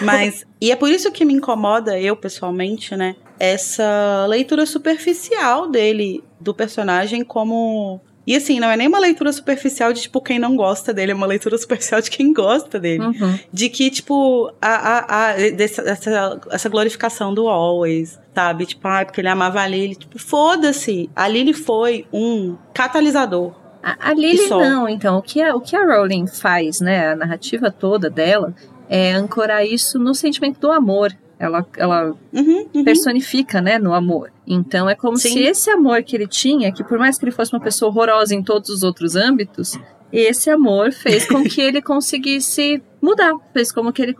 Mas. E é por isso que me incomoda, eu pessoalmente, né? Essa leitura superficial dele, do personagem, como. E assim, não é nem uma leitura superficial de, tipo, quem não gosta dele, é uma leitura superficial de quem gosta dele. Uhum. De que, tipo, a, a, a, dessa, essa, essa glorificação do Always, sabe? Tipo, ah, porque ele amava a Lily. Tipo, foda-se. A Lily foi um catalisador a, a Lily não, então. O que, a, o que a Rowling faz, né? A narrativa toda dela é ancorar isso no sentimento do amor. Ela, ela uhum, uhum. personifica, né, no amor. Então é como Sim. se esse amor que ele tinha, que por mais que ele fosse uma pessoa horrorosa em todos os outros âmbitos, esse amor fez com que ele conseguisse mudar, fez como que ele,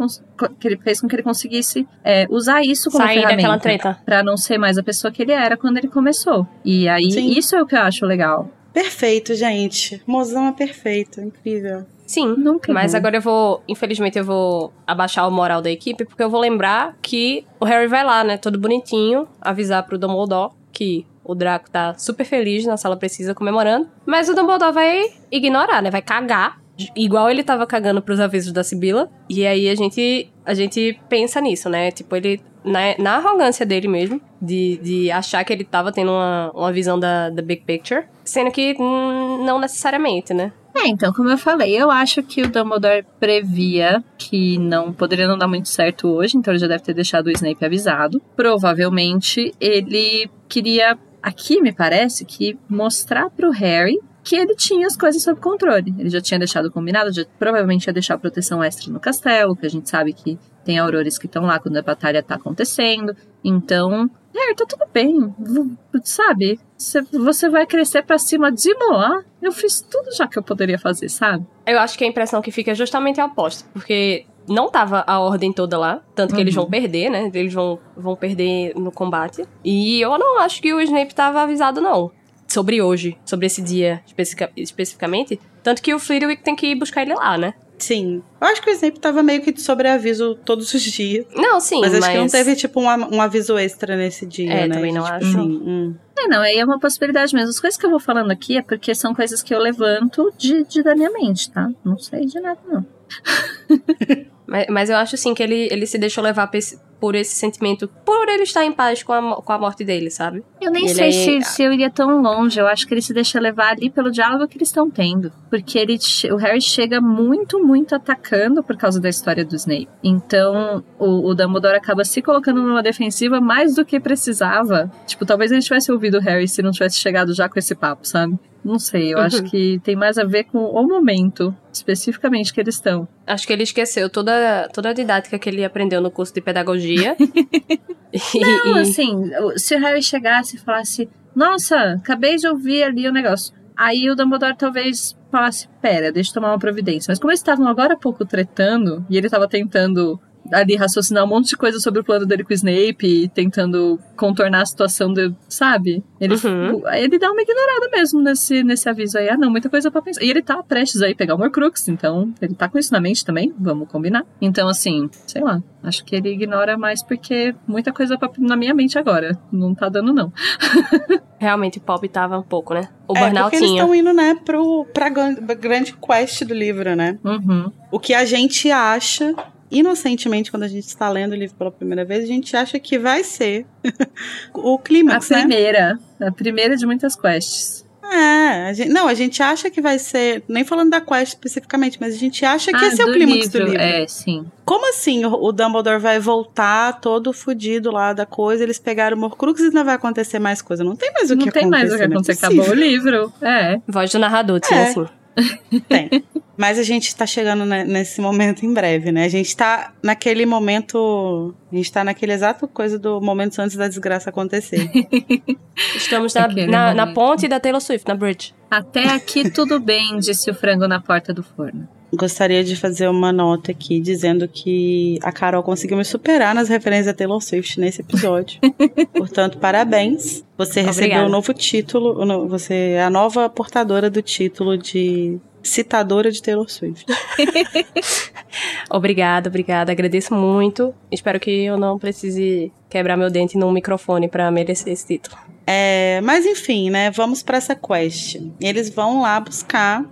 que ele fez com que ele conseguisse é, usar isso como Sair ferramenta para não ser mais a pessoa que ele era quando ele começou. E aí Sim. isso é o que eu acho legal Perfeito, gente. Mozão é perfeito, incrível. Sim, Nunca mas agora eu vou, infelizmente eu vou abaixar o moral da equipe, porque eu vou lembrar que o Harry vai lá, né, todo bonitinho, avisar pro Dumbledore que o Draco tá super feliz na sala precisa comemorando, mas o Dumbledore vai ignorar, né, vai cagar, igual ele tava cagando pros avisos da Sibila, e aí a gente, a gente pensa nisso, né, tipo, ele, na, na arrogância dele mesmo, de, de achar que ele tava tendo uma, uma visão da, da big picture, sendo que hum, não necessariamente, né. É, então, como eu falei, eu acho que o Dumbledore previa que não poderia não dar muito certo hoje, então ele já deve ter deixado o Snape avisado. Provavelmente ele queria, aqui me parece, que mostrar pro Harry que ele tinha as coisas sob controle. Ele já tinha deixado combinado, já provavelmente ia deixar proteção extra no castelo, que a gente sabe que tem aurores que estão lá quando a batalha tá acontecendo. Então, Harry, tá tudo bem, sabe? Você- vai crescer pra cima de Moá. Eu fiz tudo já que eu poderia fazer, sabe? Eu acho que a impressão que fica é justamente a oposta, porque não tava a ordem toda lá, tanto que eles Uhum. vão perder, né? Eles vão, vão perder no combate. E eu não acho que o Snape tava avisado, não. Sobre hoje, sobre esse dia especifica- especificamente. Tanto que o Flitwick tem que ir buscar ele lá, né? Sim. Eu acho que o Snape tava meio que de sobreaviso todos os dias. Não, sim, mas mas... acho que não teve, tipo, um, um aviso extra nesse dia, É, né? também não tipo, acho. assim, hum. É, não, aí é uma possibilidade mesmo. As coisas que eu vou falando aqui é porque são coisas que eu levanto de, de da minha mente, tá? Não sei de nada, não. Mas, mas eu acho, sim, que ele, ele se deixou levar por esse, sentimento, por ele estar em paz com a, com a morte dele, sabe? Eu nem Ele sei é- se, se eu iria tão longe. Eu acho que ele se deixa levar ali pelo diálogo que eles estão tendo. Porque ele, o Harry chega muito, muito atacando por causa da história do Snape. Então, o, o Dumbledore acaba se colocando numa defensiva mais do que precisava. Tipo, talvez ele tivesse ouvido o Harry se não tivesse chegado já com esse papo, sabe? Não sei, eu Uhum. acho que tem mais a ver com o momento, especificamente, que eles estão. Acho que ele esqueceu toda, toda a didática que ele aprendeu no curso de pedagogia. E- Não, e- assim, se o Harry chegasse e falasse, nossa, acabei de ouvir ali o negócio. Aí o Dumbledore talvez falasse, pera, deixa eu tomar uma providência. Mas como eles estavam agora há pouco tretando, e ele tava tentando ali raciocinar um monte de coisa sobre o plano dele com o Snape, e tentando contornar a situação, de, sabe? Ele, Uhum. ele dá uma ignorada mesmo nesse, nesse aviso aí. Ah, não, muita coisa pra pensar. E ele tá prestes aí a pegar o Horcrux, então ele tá com isso na mente também, vamos combinar. Então, assim, sei lá, acho que ele ignora mais porque muita coisa pra, na minha mente agora. Não tá dando, não. Realmente o Pop tava um pouco, né? O É, Burnout porque eles estão indo, né, pro, pra gran- grande quest do livro, né? Uhum. O que a gente acha, inocentemente, quando a gente está lendo o livro pela primeira vez, a gente acha que vai ser o A clímax, né? primeira. A primeira de muitas quests. É, a gente- não, a gente acha que vai ser, nem falando da quest especificamente, mas a gente acha que Ah, esse é o clímax do livro. É, sim. Como assim o, o Dumbledore vai voltar todo fudido lá da coisa, eles pegaram o Morcrux e não vai acontecer mais coisa? Não tem mais o não que tem acontecer. mais o que não é acontecer. Acabou o livro. É. Voz do narrador, tinha É. assim. Tem. Mas a gente tá chegando ne- nesse momento em breve, né? A gente tá naquele momento. A gente tá naquele exato coisa do momento antes da desgraça acontecer. Estamos na, na, na ponte da Taylor Swift, na bridge. Até aqui tudo bem, disse o frango na porta do forno. Gostaria de fazer uma nota aqui dizendo que a Carol conseguiu me superar nas referências a Taylor Swift nesse episódio. Portanto, parabéns. Você recebeu o novo título. Você é a nova portadora do título de citadora de Taylor Swift. Obrigada, obrigada. Agradeço muito. Espero que eu não precise quebrar meu dente num microfone pra merecer esse título. É, mas enfim, né? Vamos pra essa quest. Eles vão lá buscar.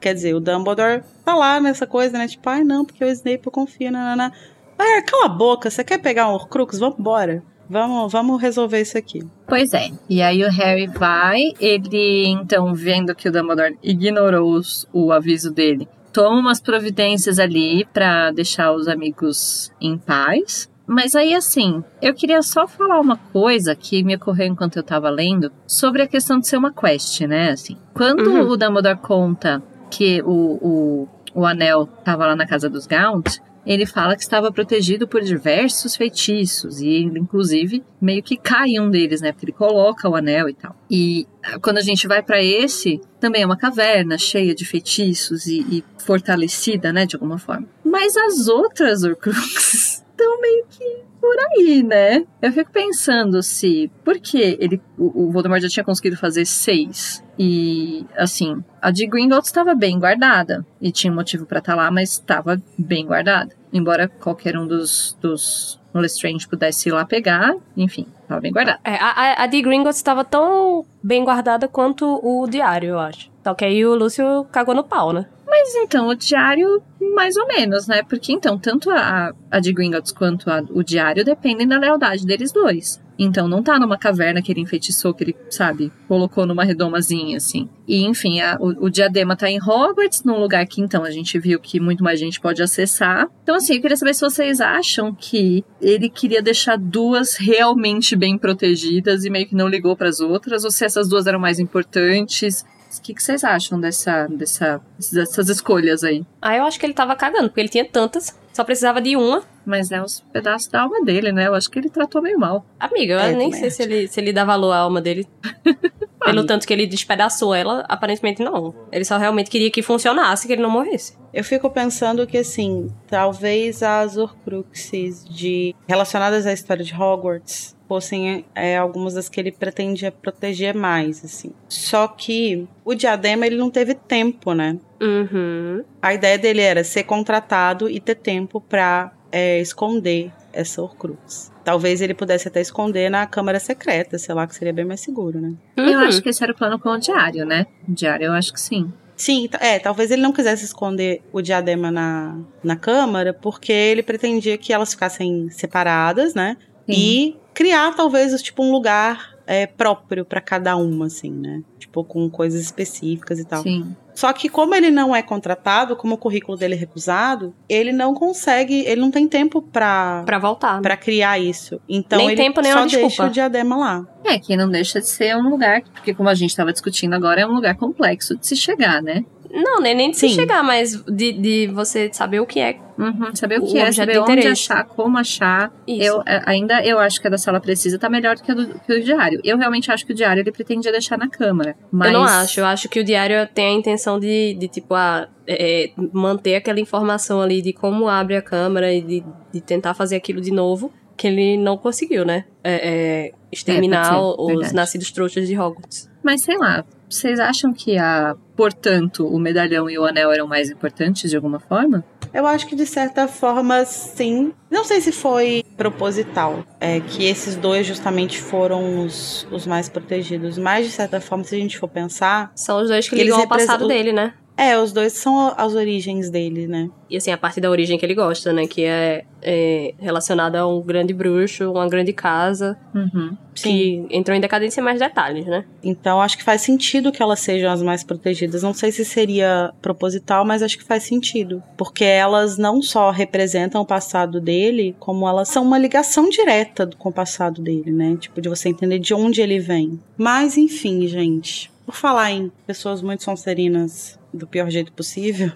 Quer dizer, o Dumbledore tá lá nessa coisa, né? Tipo, ai não, porque o Snape eu confio, nanana. Ai, cala a boca, você quer pegar um Horcrux? Vamos embora. Vamos, vamos resolver isso aqui. Pois é. E aí o Harry vai, ele então, vendo que o Dumbledore ignorou os- o aviso dele, toma umas providências ali pra deixar os amigos em paz. Mas aí, assim, eu queria só falar uma coisa que me ocorreu enquanto eu tava lendo sobre a questão de ser uma quest, né? Assim, quando Uhum. o Dumbledore conta que o, o, o anel tava lá na casa dos Gaunt, ele fala que estava protegido por diversos feitiços e ele, inclusive, meio que cai um deles, né? Porque ele coloca o anel e tal. E ah, quando a gente vai pra esse, também é uma caverna cheia de feitiços e, e fortalecida, né? De alguma forma. Mas as outras Horcruxes estão meio que por aí, né? Eu fico pensando se. Por que ele, o, Voldemort já tinha conseguido fazer seis? E, assim, a de Gringotts estava bem guardada. E tinha motivo para estar tá lá, mas estava bem guardada. Embora qualquer um dos, dos Lestrange pudesse ir lá pegar, enfim, estava bem guardada. É, a, a de Gringotts estava tão bem guardada quanto o diário, eu acho. Só que aí o Lúcio cagou no pau, né? Mas então, o diário, mais ou menos, né? Porque então, tanto a, a de Gringotts quanto a, o diário dependem da lealdade deles dois. Então não tá numa caverna que ele enfeitiçou, que ele, sabe, colocou numa redomazinha, assim. E, enfim, a, o, o, diadema tá em Hogwarts, num lugar que, então, a gente viu que muito mais gente pode acessar. Então, assim, eu queria saber se vocês acham que ele queria deixar duas realmente bem protegidas e meio que não ligou para as outras, ou se essas duas eram mais importantes. O que, que vocês acham dessa, dessa, dessas escolhas aí? Ah, eu acho que ele tava cagando, porque ele tinha tantas, só precisava de uma. Mas é os pedaços da alma dele, né? Eu acho que ele tratou meio mal. Amiga, eu é, nem sei se ele, se ele dá valor à alma dele. Pelo tanto que ele despedaçou ela, aparentemente não. Ele só realmente queria que funcionasse, que ele não morresse. Eu fico pensando que, assim, talvez as Horcruxes de... relacionadas à história de Hogwarts fossem é, algumas das que ele pretendia proteger mais, assim. Só que o diadema ele não teve tempo, né? Uhum. A ideia dele era ser contratado e ter tempo para é, esconder essa Horcrux. Talvez ele pudesse até esconder na câmara secreta, sei lá, que seria bem mais seguro, né? Uhum. Eu acho que esse era o plano com o diário, né? O diário eu acho que sim. Sim, é, talvez ele não quisesse esconder o diadema na, na câmara, porque ele pretendia que elas ficassem separadas, né? Sim. E criar talvez tipo um lugar é, próprio para cada uma, assim, né? Tipo, com coisas específicas e tal. Sim. Só que como ele não é contratado, como o currículo dele é recusado, ele não consegue, ele não tem tempo para para voltar, para criar isso. Então nem ele tempo, nem só deixa desculpa. o diadema lá. É, que não deixa de ser um lugar, porque como a gente estava discutindo agora, é um lugar complexo de se chegar, né? Não, nem, nem de Sim. se chegar, mas de, de você saber o que é. Uhum, saber o que o é, saber onde achar, como achar. Isso. Eu, é, ainda eu acho que a da sala precisa tá melhor do que, do, que o diário. Eu realmente acho que o diário ele pretendia deixar na câmara. Mas... Eu não acho. Eu acho que o diário tem a intenção de, de tipo, a é, manter aquela informação ali de como abre a câmara e de, de tentar fazer aquilo de novo que ele não conseguiu, né? É, é, exterminar é, os verdade. nascidos trouxas de Hogwarts. Mas sei lá, vocês acham que a, portanto, o medalhão e o anel eram mais importantes de alguma forma? Eu acho que de certa forma sim. Não sei se foi proposital, é que esses dois justamente foram os, os mais protegidos, mas de certa forma, se a gente for pensar. São os dois que ligam ao passado dele, né? É, os dois são as origens dele, né? E assim, a parte da origem que ele gosta, né? Que é, é relacionada a um grande bruxo, uma grande casa. Uhum. Que Sim. entrou em decadência em mais detalhes, né? Então acho que faz sentido que elas sejam as mais protegidas. Não sei se seria proposital, mas acho que faz sentido. Porque elas não só representam o passado dele, como elas são uma ligação direta com o passado dele, né? Tipo, de você entender de onde ele vem. Mas enfim, gente. Por falar em pessoas muito sonserinas do pior jeito possível,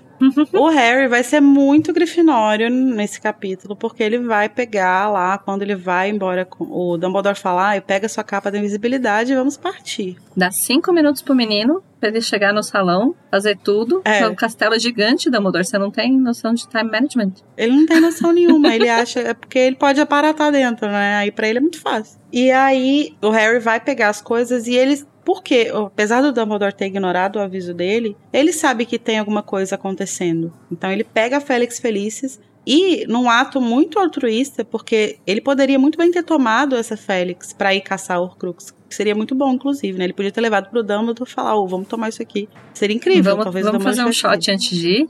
o Harry vai ser muito grifinório nesse capítulo, porque ele vai pegar lá, quando ele vai embora com o Dumbledore falar, e pega sua capa da invisibilidade e vamos partir. Dá cinco minutos pro menino pra ele chegar no salão, fazer tudo. É. um castelo gigante, Dumbledore. Você não tem noção de time management. Ele não tem noção nenhuma. ele acha. É porque ele pode aparatar dentro, né? Aí pra ele é muito fácil. E aí o Harry vai pegar as coisas e ele porque, apesar do Dumbledore ter ignorado o aviso dele, ele sabe que tem alguma coisa acontecendo. Então ele pega a Félix Felicis e num ato muito altruísta, porque ele poderia muito bem ter tomado essa Félix para ir caçar o Horcrux, que seria muito bom, inclusive, né? Ele podia ter levado pro Dumbledore e falar, oh, vamos tomar isso aqui. Seria incrível, vamos, talvez Vamos fazer um shot antes de ir?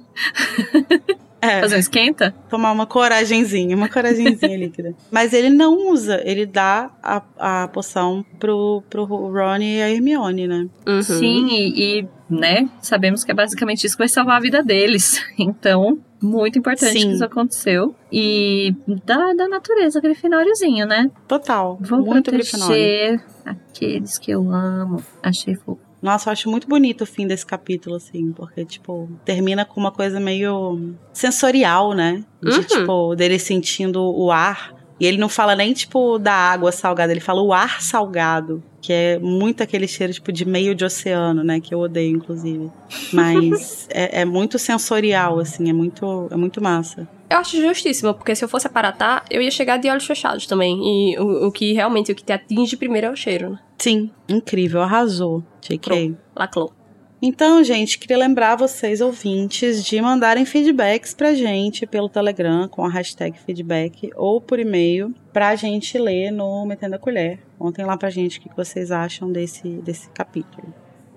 É. Fazer um esquenta? Tomar uma coragenzinha, uma coragenzinha líquida. Mas ele não usa, ele dá a, a poção pro, pro Ron e a Hermione, né? Uhum. Sim, e, e, né, sabemos que é basicamente isso que vai salvar a vida deles. Então, muito importante Sim. que isso aconteceu. E da, da natureza grifinóriozinho, né? Total. Vou muito proteger aqueles que eu amo. Achei fofo. Nossa, eu acho muito bonito o fim desse capítulo, assim, porque, tipo, termina com uma coisa meio sensorial, né? De, uhum. tipo, dele sentindo o ar. E ele não fala nem, tipo, da água salgada, ele fala o ar salgado. Que é muito aquele cheiro, tipo, de meio de oceano, né? Que eu odeio, inclusive. Mas é, é, muito sensorial, assim, é muito, é muito massa. Eu acho justíssimo, porque se eu fosse aparatar, eu ia chegar de olhos fechados também. E o, o que realmente, o que te atinge primeiro é o cheiro, né? Sim, incrível, arrasou. JK. Laclou. Então, gente, queria lembrar vocês, ouvintes, de mandarem feedbacks pra gente pelo Telegram com a hashtag feedback ou por e-mail pra gente ler no Metendo a Colher. Contem lá pra gente o que vocês acham desse, desse capítulo.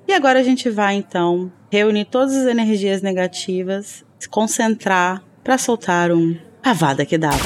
E agora a gente vai, então, reunir todas as energias negativas, se concentrar pra soltar um Avada que dava.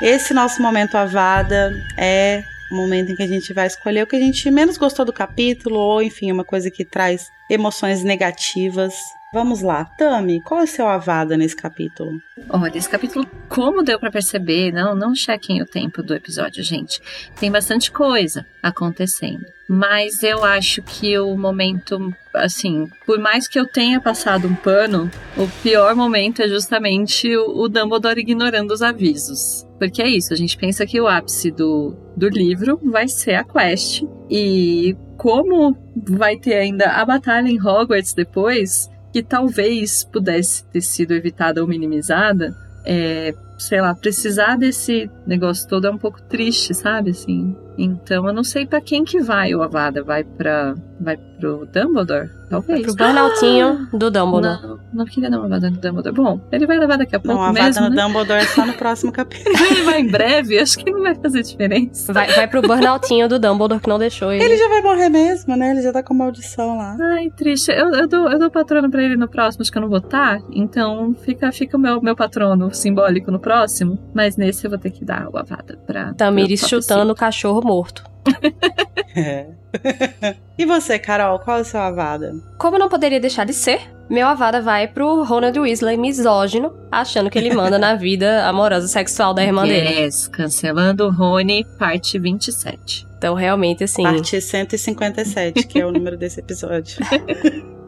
Esse nosso momento Avada é o momento em que a gente vai escolher o que a gente menos gostou do capítulo, ou enfim, uma coisa que traz emoções negativas. Vamos lá, Tami, qual é o seu Avada nesse capítulo? Olha, esse capítulo, como deu para perceber, não, não chequem o tempo do episódio, gente. Tem bastante coisa acontecendo. Mas eu acho que o momento, assim, por mais que eu tenha passado um pano, o pior momento é justamente o, o Dumbledore ignorando os avisos. Porque é isso, a gente pensa que o ápice do, do livro vai ser a quest. E como vai ter ainda a batalha em Hogwarts depois, que talvez pudesse ter sido evitada ou minimizada, é, sei lá, precisar desse negócio todo é um pouco triste, sabe? Assim. Então eu não sei para quem que vai o Avada. Vai para vai pro Dumbledore? Talvez. Pro burnoutinho ah, do Dumbledore. Não, não queria dar uma Avada no Dumbledore. Bom, ele vai levar daqui a pouco não, mesmo, Avada no né? Dumbledore só no próximo capítulo. ele vai em breve, acho que não vai fazer diferença. Vai, vai pro burnoutinho do Dumbledore que não deixou ele. Ele já vai morrer mesmo, né? Ele já tá com maldição lá. Ai, triste. Eu, eu, dou, eu dou patrono pra ele no próximo, acho que eu não vou estar. Então fica, fica o meu, meu patrono simbólico no próximo. Mas nesse eu vou ter que dar o Avada pra. Tamires chutando o cachorro morto. É. e você, Carol, qual é o seu Avada? Como não poderia deixar de ser, meu Avada vai pro Ronald Weasley misógino, achando que ele manda na vida amorosa sexual da irmã dele. Yes, cancelando o Rony, parte 27. Então, realmente, assim. Parte 157, que é o número desse episódio.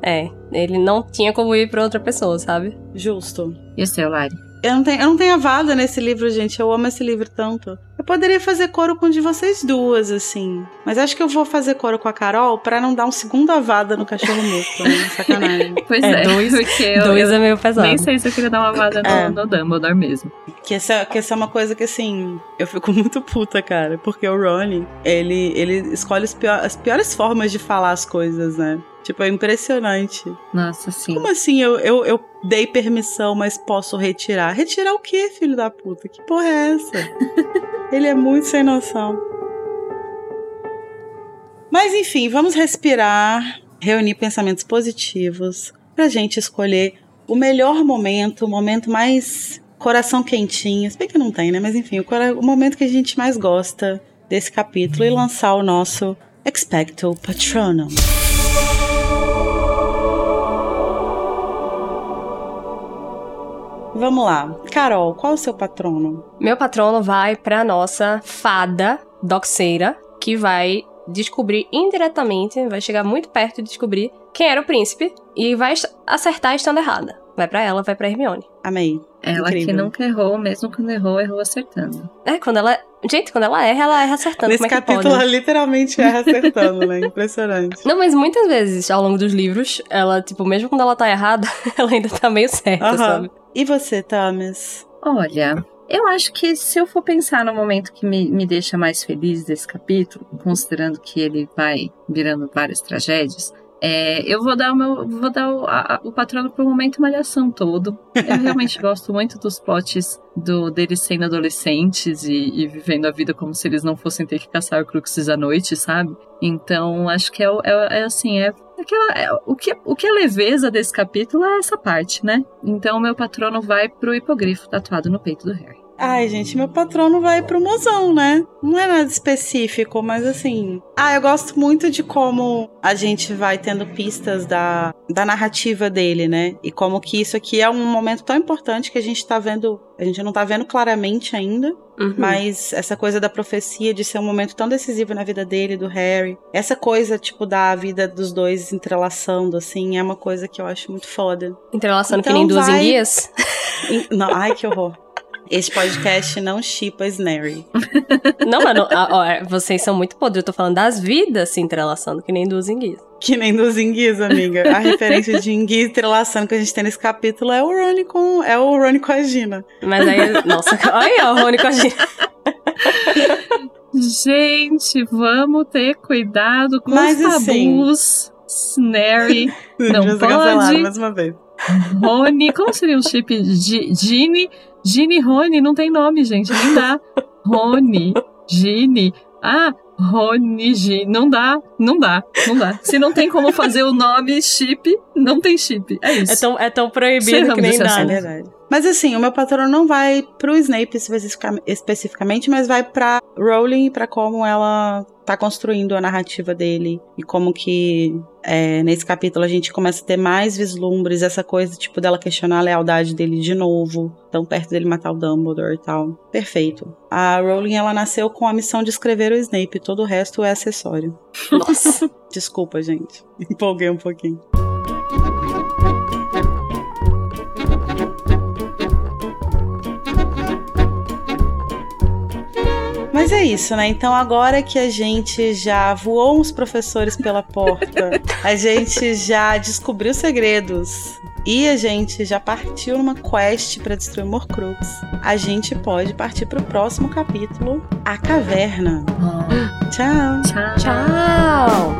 É, ele não tinha como ir pra outra pessoa, sabe? Justo. E o seu, Lari? Eu não, tenho, eu não tenho avada nesse livro, gente. Eu amo esse livro tanto. Eu poderia fazer coro com um de vocês duas, assim. Mas acho que eu vou fazer coro com a Carol pra não dar um segundo avada no cachorro morto, né? Sacanagem. Pois É, é, dois- porque eu, Dois eu é meio pesado. nem sei se eu queria dar uma vada no, É. no Dumbledore mesmo. Que essa, que essa é uma coisa que, assim, eu fico muito puta, cara. Porque o Ronnie, ele, ele escolhe os pior- as piores formas de falar as coisas, né? Tipo, é impressionante. Nossa, sim. Como assim eu, eu, eu dei permissão, mas posso retirar? Retirar o quê, filho da puta? Que porra é essa? Ele é muito sem noção. Mas enfim, vamos respirar, reunir pensamentos positivos pra gente escolher o melhor momento, o momento mais coração quentinho. Se bem que não tem, né? Mas enfim, o, o momento que a gente mais gosta desse capítulo e lançar o nosso Expecto Patronum. Vamos lá. Carol, qual o seu patrono? Meu patrono vai pra nossa fada doxeira, que vai descobrir indiretamente, vai chegar muito perto de descobrir quem era o príncipe e vai acertar estando errada. Vai pra ela, vai pra Hermione. Amei. Ela que Incrível. nunca errou, mesmo quando errou, errou acertando. É, quando ela. Gente, quando ela erra, ela erra acertando. Nesse Como é que capítulo, pode? ela literalmente erra acertando, né? Impressionante. Não, mas muitas vezes ao longo dos livros, ela, tipo, mesmo quando ela tá errada, ela ainda tá meio certa, Aham. sabe? E você, Thomas? Olha, eu acho que se eu for pensar no momento que me, me deixa mais feliz desse capítulo, considerando que ele vai virando várias tragédias, é, eu vou dar o meu, vou dar o, a- o patrono pro momento malhação todo. Eu realmente gosto muito dos plots do, deles sendo adolescentes e, e vivendo a vida como se eles não fossem ter que caçar cruxes à noite, sabe? Então, acho que é, é, é assim, é aquela, é, o, que, o que é leveza desse capítulo é essa parte, né? Então, o meu patrono vai pro hipogrifo tatuado no peito do Harry. Ai, gente, meu patrono vai pro mozão, né? Não é nada específico, mas assim. Ah, eu gosto muito de como a gente vai tendo pistas da, da narrativa dele, né? E como que isso aqui é um momento tão importante que a gente tá vendo. A gente não tá vendo claramente ainda, Uhum. Mas essa coisa da profecia de ser um momento tão decisivo na vida dele, do Harry, essa coisa, tipo, da vida dos dois entrelaçando, assim, é uma coisa que eu acho muito foda. Entrelaçando Então que nem duas vai- enguias. Não, ai, que horror. Esse podcast não chipa Snary. Não, mano, a- ó, vocês são muito podres. Eu tô falando das vidas se entrelaçando, que nem dos enguias. Que nem dos enguis, amiga. A referência de enguia entrelaçando que a gente tem nesse capítulo é o Rony com, é o Rony com a Gina. Mas aí, nossa, olha o Rony com a gente. Gente, vamos ter cuidado com Mas, os assim- tabus. Snary, Não pode. cancelado mais uma vez. Rony. Como seria o chip? Gi- Gini? Gini Rony? Não tem nome, gente. Nem dá. Rony. Gini. Ah, Rony Gini. Não dá. Não dá. Não dá. Se não tem como fazer o nome chip, não tem chip. É isso. É tão, é tão proibido Encerramos que nem dá. É né? Mas assim, o meu patrão não vai pro Snape especifica- especificamente, mas vai pra Rowling e pra como ela tá construindo a narrativa dele. E como que é, nesse capítulo a gente começa a ter mais vislumbres, essa coisa tipo dela questionar a lealdade dele de novo, tão perto dele matar o Dumbledore e tal. Perfeito. A Rowling ela nasceu com a missão de escrever o Snape, todo o resto é acessório. Nossa. Desculpa, gente. Empolguei um pouquinho. Mas é isso, né? Então agora que a gente já voou uns professores pela porta, a gente já descobriu segredos e a gente já partiu numa quest para destruir Morcrux, a gente pode partir para o próximo capítulo, A Caverna. Ah. Tchau. Tchau. Tchau.